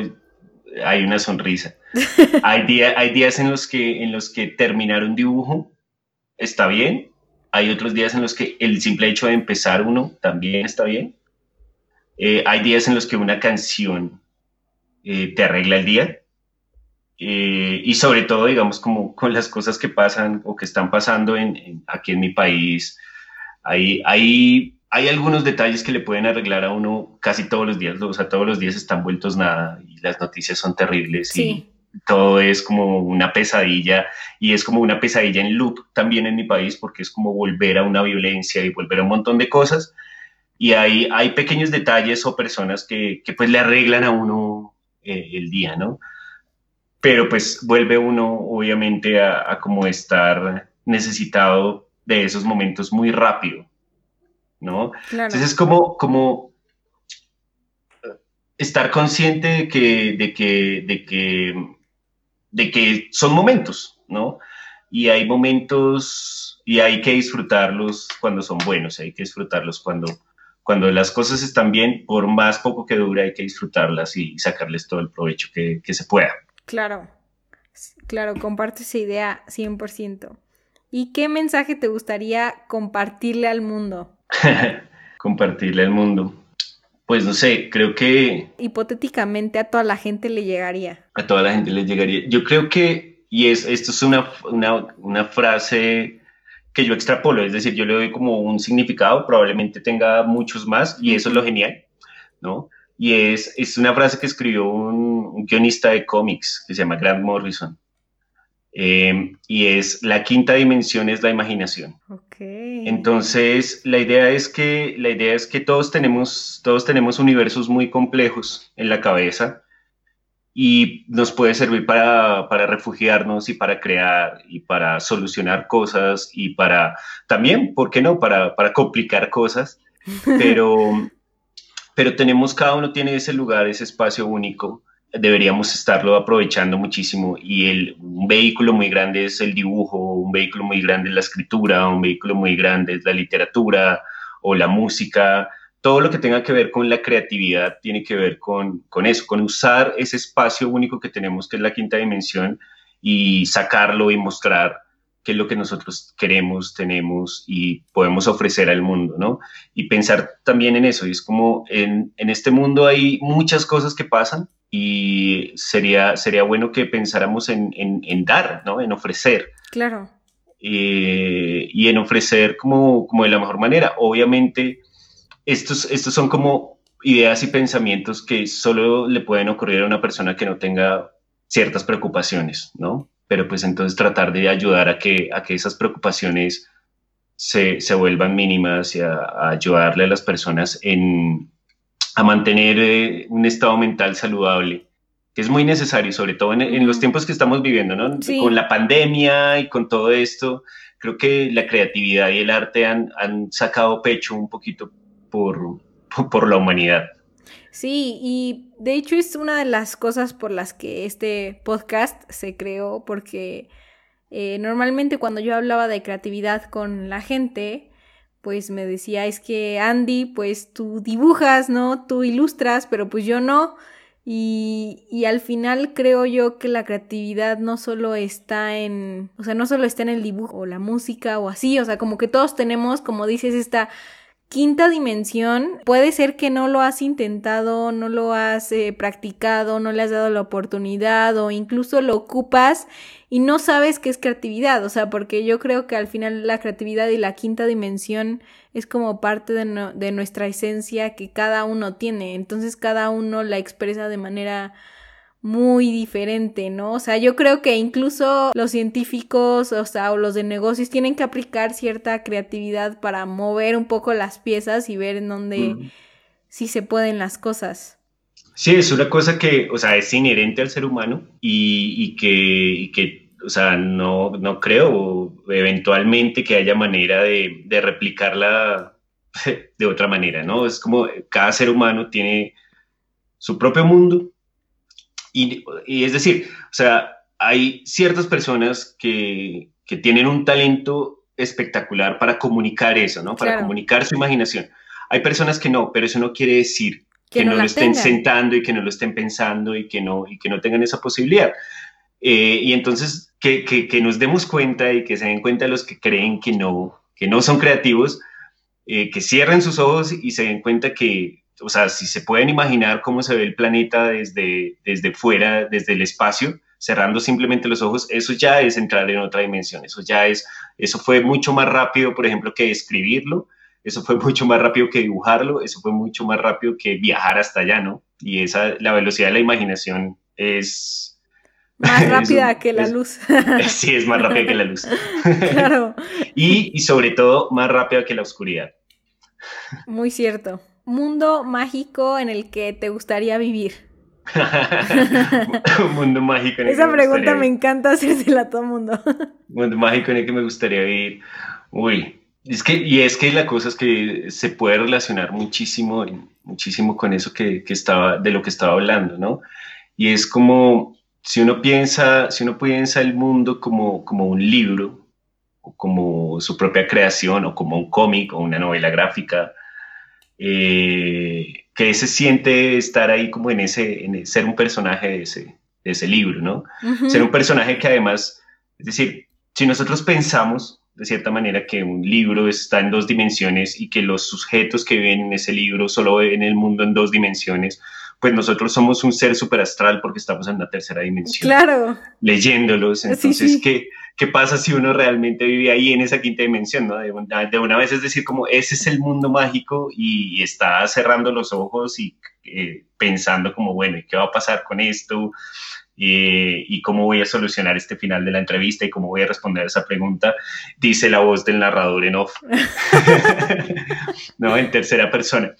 hay una sonrisa. hay, día, hay días en los, que, en los que terminar un dibujo está bien. Hay otros días en los que el simple hecho de empezar uno también está bien. Eh, hay días en los que una canción eh, te arregla el día. Eh, y sobre todo, digamos, como con las cosas que pasan o que están pasando en, aquí en mi país, hay, hay hay algunos detalles que le pueden arreglar a uno casi todos los días, o sea, todos los días están vueltos nada y las noticias son terribles y todo es como una pesadilla y es como una pesadilla en loop también en mi país porque es como volver a una violencia y volver a un montón de cosas. Y hay, hay pequeños detalles o personas que, que pues le arreglan a uno eh, el día, ¿no? Pero pues vuelve uno obviamente a, a como estar necesitado de esos momentos muy rápido ¿no? Entonces es como, como estar consciente de que, de que, de que, de que son momentos, ¿no? Y hay momentos y hay que disfrutarlos cuando son buenos, hay que disfrutarlos cuando, cuando las cosas están bien, por más poco que dure, hay que disfrutarlas y sacarles todo el provecho que, que se pueda. Claro, claro, comparto esa idea 100%. ¿Y qué mensaje te gustaría compartirle al mundo? compartirle al mundo. Pues no sé, creo que... Hipotéticamente a toda la gente le llegaría. A toda la gente le llegaría. Yo creo que, y es, esto es una, una, frase que yo extrapolo, es decir, yo le doy como un significado, probablemente tenga muchos más, y eso es lo genial, ¿no? Y es, es una frase que escribió un, un guionista de cómics que se llama Grant Morrison, Em, y es la quinta dimensión es la imaginación. Entonces, la idea es que, la idea es que todos, tenemos, todos tenemos universos muy complejos en la cabeza y nos puede servir para, para refugiarnos y para crear y para solucionar cosas y para también, ¿por qué no?, para, para complicar cosas, pero, pero tenemos, cada uno tiene ese lugar, ese espacio único deberíamos estarlo aprovechando muchísimo. Y el, un vehículo muy grande es el dibujo, un vehículo muy grande es la escritura, un vehículo muy grande es la literatura o la música, todo lo que tenga que ver con la creatividad tiene que ver con, con eso, con usar ese espacio único que tenemos que es la quinta dimensión y sacarlo y mostrar qué es lo que nosotros queremos, tenemos y podemos ofrecer al mundo, ¿no? Y pensar también en eso, y es como en, en este mundo hay muchas cosas que pasan, y sería, sería bueno que pensáramos en, en, dar, ¿no? En ofrecer. Claro. Eh, y en ofrecer como, como de la mejor manera. Obviamente, estos, estos son como ideas y pensamientos que solo le pueden ocurrir a una persona que no tenga ciertas preocupaciones, ¿no? Pero pues entonces tratar de ayudar a que, a que esas preocupaciones se, se vuelvan mínimas y a ayudarle a las personas en, a mantener eh, un estado mental saludable, que es muy necesario, sobre todo en, los tiempos que estamos viviendo, ¿no? Con la pandemia y con todo esto, creo que la creatividad y el arte han, han sacado pecho un poquito por, por la humanidad. Sí, y de hecho es una de las cosas por las que este podcast se creó, porque eh, normalmente cuando yo hablaba de creatividad con la gente, pues me decía, es que Andy, pues tú dibujas, ¿no? Tú ilustras, pero pues yo no. Y, y, al final creo yo que la creatividad no solo está en, o sea, no solo está en el dibujo o la música o así, o sea, como que todos tenemos, como dices, esta quinta dimensión, puede ser que no lo has intentado, no lo has eh, practicado, no le has dado la oportunidad o incluso lo ocupas y no sabes qué es creatividad, o sea, porque yo creo que al final la creatividad y la quinta dimensión es como parte de, de nuestra esencia que cada uno tiene, entonces cada uno la expresa de manera muy diferente, ¿no? O sea, yo creo que incluso los científicos, o sea, o los de negocios tienen que aplicar cierta creatividad para mover un poco las piezas y ver en dónde sí se pueden las cosas. Sí, es una cosa que, o sea, es inherente al ser humano y, que, y que, o sea, no, no creo eventualmente que haya manera de, de replicarla de otra manera, ¿no? Es como cada ser humano tiene su propio mundo y, es decir, o sea, hay ciertas personas que, que, tienen un talento espectacular para comunicar eso, ¿no? Para comunicar su imaginación. Hay personas que no, pero eso no quiere decir que, no, lo estén sentando y que no lo estén pensando y que no, y que no tengan esa posibilidad. Eh, y entonces, que, que, que, nos demos cuenta y que se den cuenta los que creen que no, que no son creativos, eh, que cierren sus ojos y se den cuenta que, o sea, si se pueden imaginar cómo se ve el planeta desde, desde fuera, desde el espacio, cerrando simplemente los ojos, eso ya es entrar en otra dimensión, eso ya es, eso fue mucho más rápido, por ejemplo, que escribirlo, eso fue mucho más rápido que dibujarlo, eso fue mucho más rápido que viajar hasta allá, ¿no? Y esa, la velocidad de la imaginación es... Más rápida que la luz. sí, es más rápida que la luz. claro. y, y sobre todo, más rápida que la oscuridad. Muy cierto mundo mágico en el que te gustaría vivir? un mundo mágico en el Esa que pregunta me, encanta hacérsela a todo mundo. mundo mágico en el que me gustaría vivir. Uy, es que, y es que la cosa es que se puede relacionar muchísimo, muchísimo con eso que, que estaba, de lo que estaba hablando, ¿no? Y es como, si uno piensa, si uno piensa el mundo como, como un libro, o como su propia creación, o como un cómic, o una novela gráfica, eh, que se siente estar ahí como en ese, en ser un personaje de ese, de ese libro, ¿no? Ser un personaje que además, es decir, si nosotros pensamos de cierta manera que un libro está en dos dimensiones y que los sujetos que viven en ese libro solo ven el mundo en dos dimensiones, pues nosotros somos un ser superastral porque estamos en la tercera dimensión. Claro. Leyéndolos. Entonces, ¿qué, ¿qué pasa si uno realmente vive ahí en esa quinta dimensión? ¿no? De, una, vez es decir, como ese es el mundo mágico y, está cerrando los ojos y eh, pensando como, bueno, ¿y qué va a pasar con esto? y cómo voy a solucionar este final de la entrevista y cómo voy a responder a esa pregunta, dice la voz del narrador en off, ¿no? En tercera persona.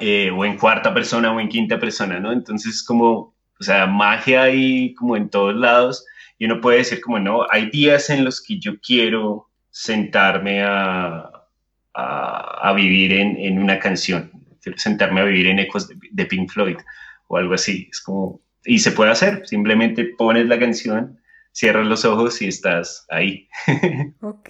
Eh, o en cuarta persona o en quinta persona, ¿no? Entonces, como, o sea, magia ahí como en todos lados y uno puede decir como, no, hay días en los que yo quiero sentarme a, a, vivir en, en, una canción, quiero sentarme a vivir en ecos de, de, Pink Floyd o algo así, es como, y se puede hacer, simplemente pones la canción, cierras los ojos y estás ahí. ok.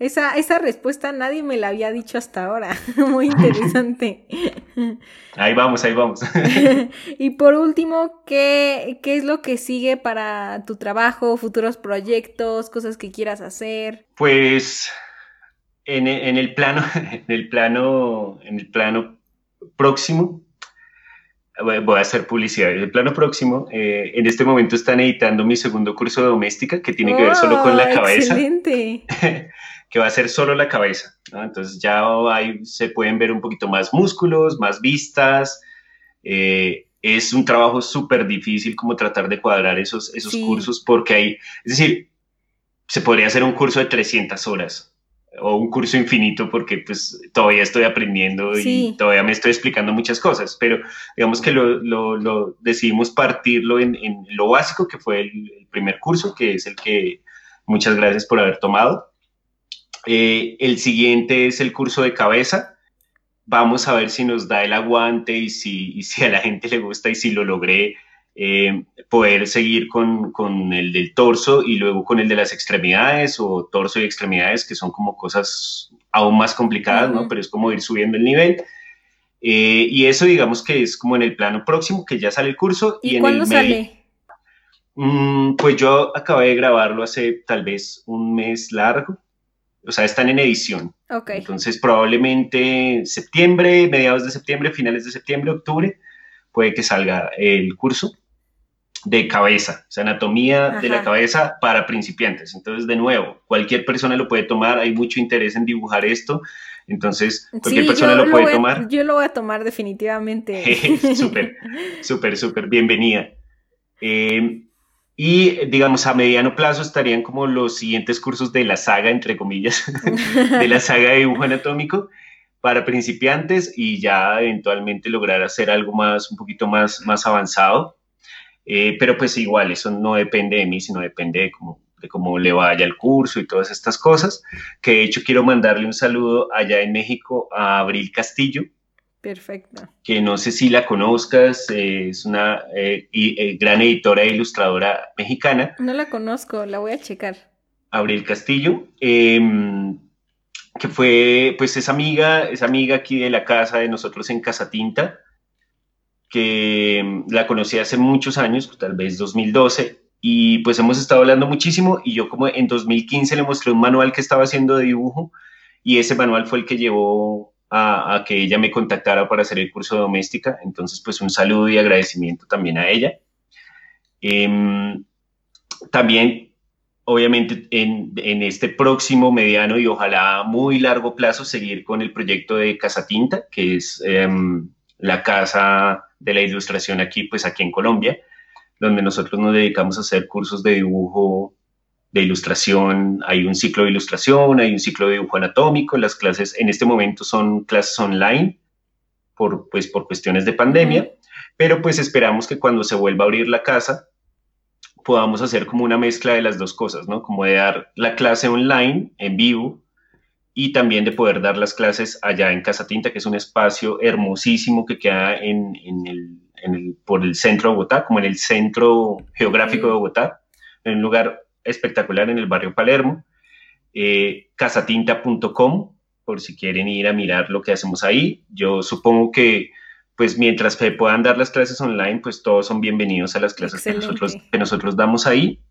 Esa, esa respuesta nadie me la había dicho hasta ahora. Muy interesante. Ahí vamos, ahí vamos. y por último, ¿qué, ¿qué, es lo que sigue para tu trabajo, futuros proyectos, cosas que quieras hacer? Pues en, en el plano, en el plano, en el plano próximo, voy a hacer publicidad. En el plano próximo, eh, en este momento están editando mi segundo curso de doméstica que tiene que ver solo con la cabeza. Excelente. Que va a ser solo la cabeza. Entonces ya ahí se pueden ver un poquito más músculos, más vistas. Eh, es un trabajo súper difícil como tratar de cuadrar esos, esos cursos porque hay, es decir, se podría hacer un curso de 300 horas o un curso infinito porque pues todavía estoy aprendiendo y todavía me estoy explicando muchas cosas, pero digamos que lo, lo, decidimos partirlo en, en, lo básico que fue el primer curso, que es el que muchas gracias por haber tomado. Eh, el siguiente es el curso de cabeza. Vamos a ver si nos da el aguante y si, si a la gente le gusta y si lo logré eh, poder seguir con, con, el del torso y luego con el de las extremidades o torso y extremidades, que son como cosas aún más complicadas, ¿no? Pero es como ir subiendo el nivel. Eh, y eso digamos que es como en el plano próximo, que ya sale el curso. ¿Y, cuándo sale? Mm, pues yo acabé de grabarlo hace tal vez un mes largo o sea, están en edición. Ok. Entonces probablemente septiembre, mediados de septiembre, finales de septiembre, octubre, puede que salga el curso de cabeza, o sea, anatomía de la Ajá. cabeza para principiantes. Entonces, de nuevo, cualquier persona lo puede tomar, hay mucho interés en dibujar esto, entonces cualquier Sí, persona yo lo puede a- tomar. yo lo voy a tomar definitivamente. Súper, súper, súper, bienvenida. Eh, y digamos, a mediano plazo estarían como los siguientes cursos de la saga, entre comillas, de la saga de dibujo anatómico para principiantes y ya eventualmente lograr hacer algo más, un poquito más, más avanzado. Eh, pero pues igual, eso no depende de mí, sino depende de cómo, de cómo le vaya el curso y todas estas cosas. Que de hecho quiero mandarle un saludo allá en México a Abril Castillo, Perfecto. que no sé si la conozcas, eh, es una eh, y- eh, gran editora e ilustradora mexicana, No la conozco, la voy a checar. Abril Castillo, eh, que fue, pues es amiga, es amiga aquí de la casa de nosotros en Casa Tinta, que mm, la conocí hace muchos años, tal vez 2012, y pues hemos estado hablando muchísimo, y yo como en 2015 le mostré un manual que estaba haciendo de dibujo, y ese manual fue el que llevó a, a que ella me contactara para hacer el curso de doméstica, entonces pues un saludo y agradecimiento también a ella. Em, también, obviamente, en, en este próximo mediano y ojalá muy largo plazo, seguir con el proyecto de Casa Tinta, que es em, la casa de la ilustración aquí, pues aquí en Colombia, donde nosotros nos dedicamos a hacer cursos de dibujo, de ilustración. Hay un ciclo de ilustración, hay un ciclo de dibujo anatómico. Las clases en este momento son clases online por, pues, por cuestiones de pandemia, pero pues esperamos que cuando se vuelva a abrir la casa podamos hacer como una mezcla de las dos cosas, ¿no? Como de dar la clase online en vivo y también de poder dar las clases allá en Casa Tinta, que es un espacio hermosísimo que queda en, en el, en el, por el centro de Bogotá, como en el centro geográfico de Bogotá, en un lugar espectacular en el barrio Palermo. Eh, casatinta.com, por si quieren ir a mirar lo que hacemos ahí. Yo supongo que pues mientras se puedan dar las clases online, pues todos son bienvenidos a las clases que nosotros, que nosotros damos ahí,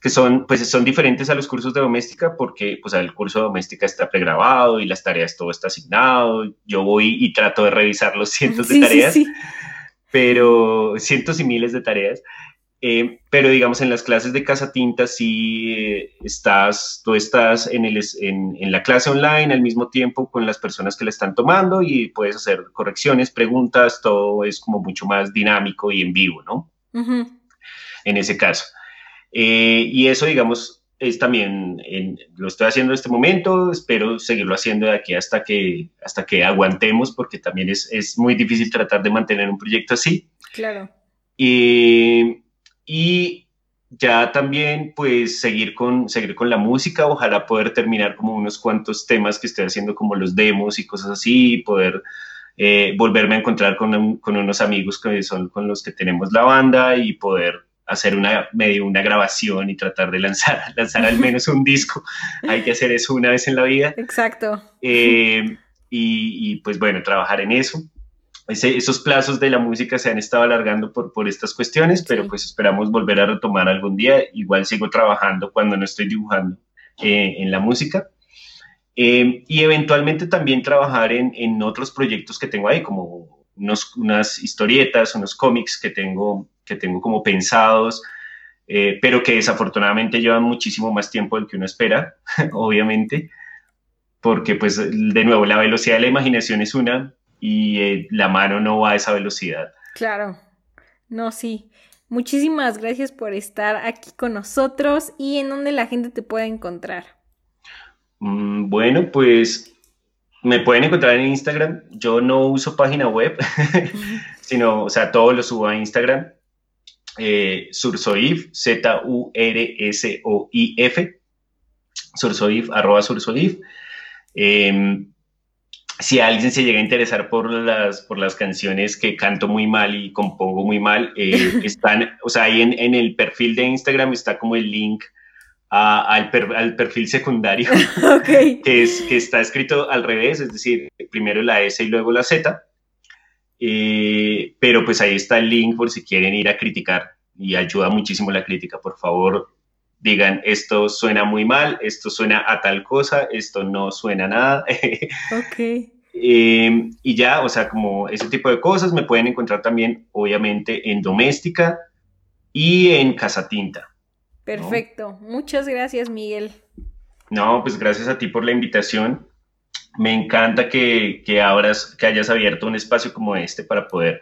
que son, pues son diferentes a los cursos de doméstica porque pues el curso de doméstica está pregrabado y las tareas todo está asignado. Yo voy y trato de revisar los cientos Sí, de tareas, sí, sí. pero cientos y miles de tareas. Eh, pero digamos en las clases de Casa Tinta sí eh, estás, tú estás en, el, en, en, la clase online al mismo tiempo con las personas que la están tomando y puedes hacer correcciones, preguntas, todo es como mucho más dinámico y en vivo, ¿no? Uh -huh. En ese caso. Eh, y eso, digamos, es también, en, lo estoy haciendo en este momento, espero seguirlo haciendo de aquí hasta que, hasta que aguantemos, porque también es, es muy difícil tratar de mantener un proyecto así. Claro. Y, y ya también pues seguir con, seguir con la música, ojalá poder terminar como unos cuantos temas que estoy haciendo como los demos y cosas así, y poder eh, volverme a encontrar con, un, con, unos amigos que son con los que tenemos la banda y poder hacer una medio una grabación y tratar de lanzar, lanzar al menos un disco. Hay que hacer eso una vez en la vida. Exacto. Eh, y, y, pues bueno, trabajar en eso. Ese, esos plazos de la música se han estado alargando por, por estas cuestiones, sí. pero pues esperamos volver a retomar algún día. Igual sigo trabajando cuando no estoy dibujando eh, en la música. Eh, y eventualmente también trabajar en, en, otros proyectos que tengo ahí, como unos, unas historietas, unos cómics que tengo, que tengo como pensados, eh, pero que desafortunadamente llevan muchísimo más tiempo del que uno espera, obviamente, porque pues de nuevo la velocidad de la imaginación es una, y eh, la mano no va a esa velocidad. Claro, no, sí. Muchísimas gracias por estar aquí con nosotros y en dónde la gente te puede encontrar. Mm, bueno, pues me pueden encontrar en Instagram. Yo no uso página web, sino, o sea, todo lo subo a Instagram. Eh, Sursoif, Z-U-R-S-O-I-F, Sursoif, arroba Sursoif. Eh, si alguien se llega a interesar por las, por las canciones que canto muy mal y compongo muy mal, eh, están, o sea, ahí en, en, el perfil de Instagram está como el link a, al, per, al, perfil secundario, okay. que, es, que está escrito al revés, es decir, primero la S y luego la Z. Eh, pero pues ahí está el link por si quieren ir a criticar y ayuda muchísimo la crítica. Por favor, digan, esto suena muy mal, esto suena a tal cosa, esto no suena nada. ok. Em, y ya, o sea, como ese tipo de cosas me pueden encontrar también, obviamente, en Doméstica y en Casa Tinta. Perfecto. Muchas gracias, Miguel. No, pues gracias a ti por la invitación. Me encanta que, que, que hayas abierto un espacio como este para poder,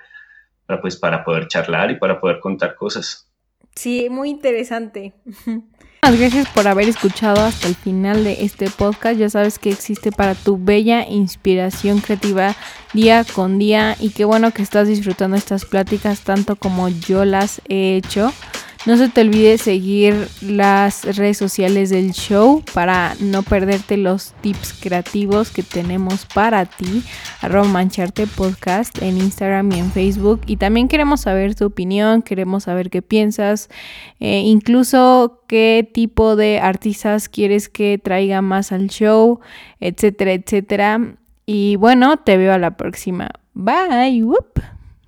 para, pues, para poder charlar y para poder contar cosas. Sí, muy interesante. Gracias por haber escuchado hasta el final de este podcast. Ya sabes que existe para tu bella inspiración creativa día con día y qué bueno que estás disfrutando estas pláticas tanto como yo las he hecho. No se te olvide seguir las redes sociales del show para no perderte los tips creativos que tenemos para ti. Arroba Mancharte Podcast en Instagram y en Facebook. Y también queremos saber tu opinión, queremos saber qué piensas, eh, incluso qué tipo de artistas quieres que traiga más al show, etcétera, etcétera. Y bueno, te veo a la próxima. Bye. Whoop.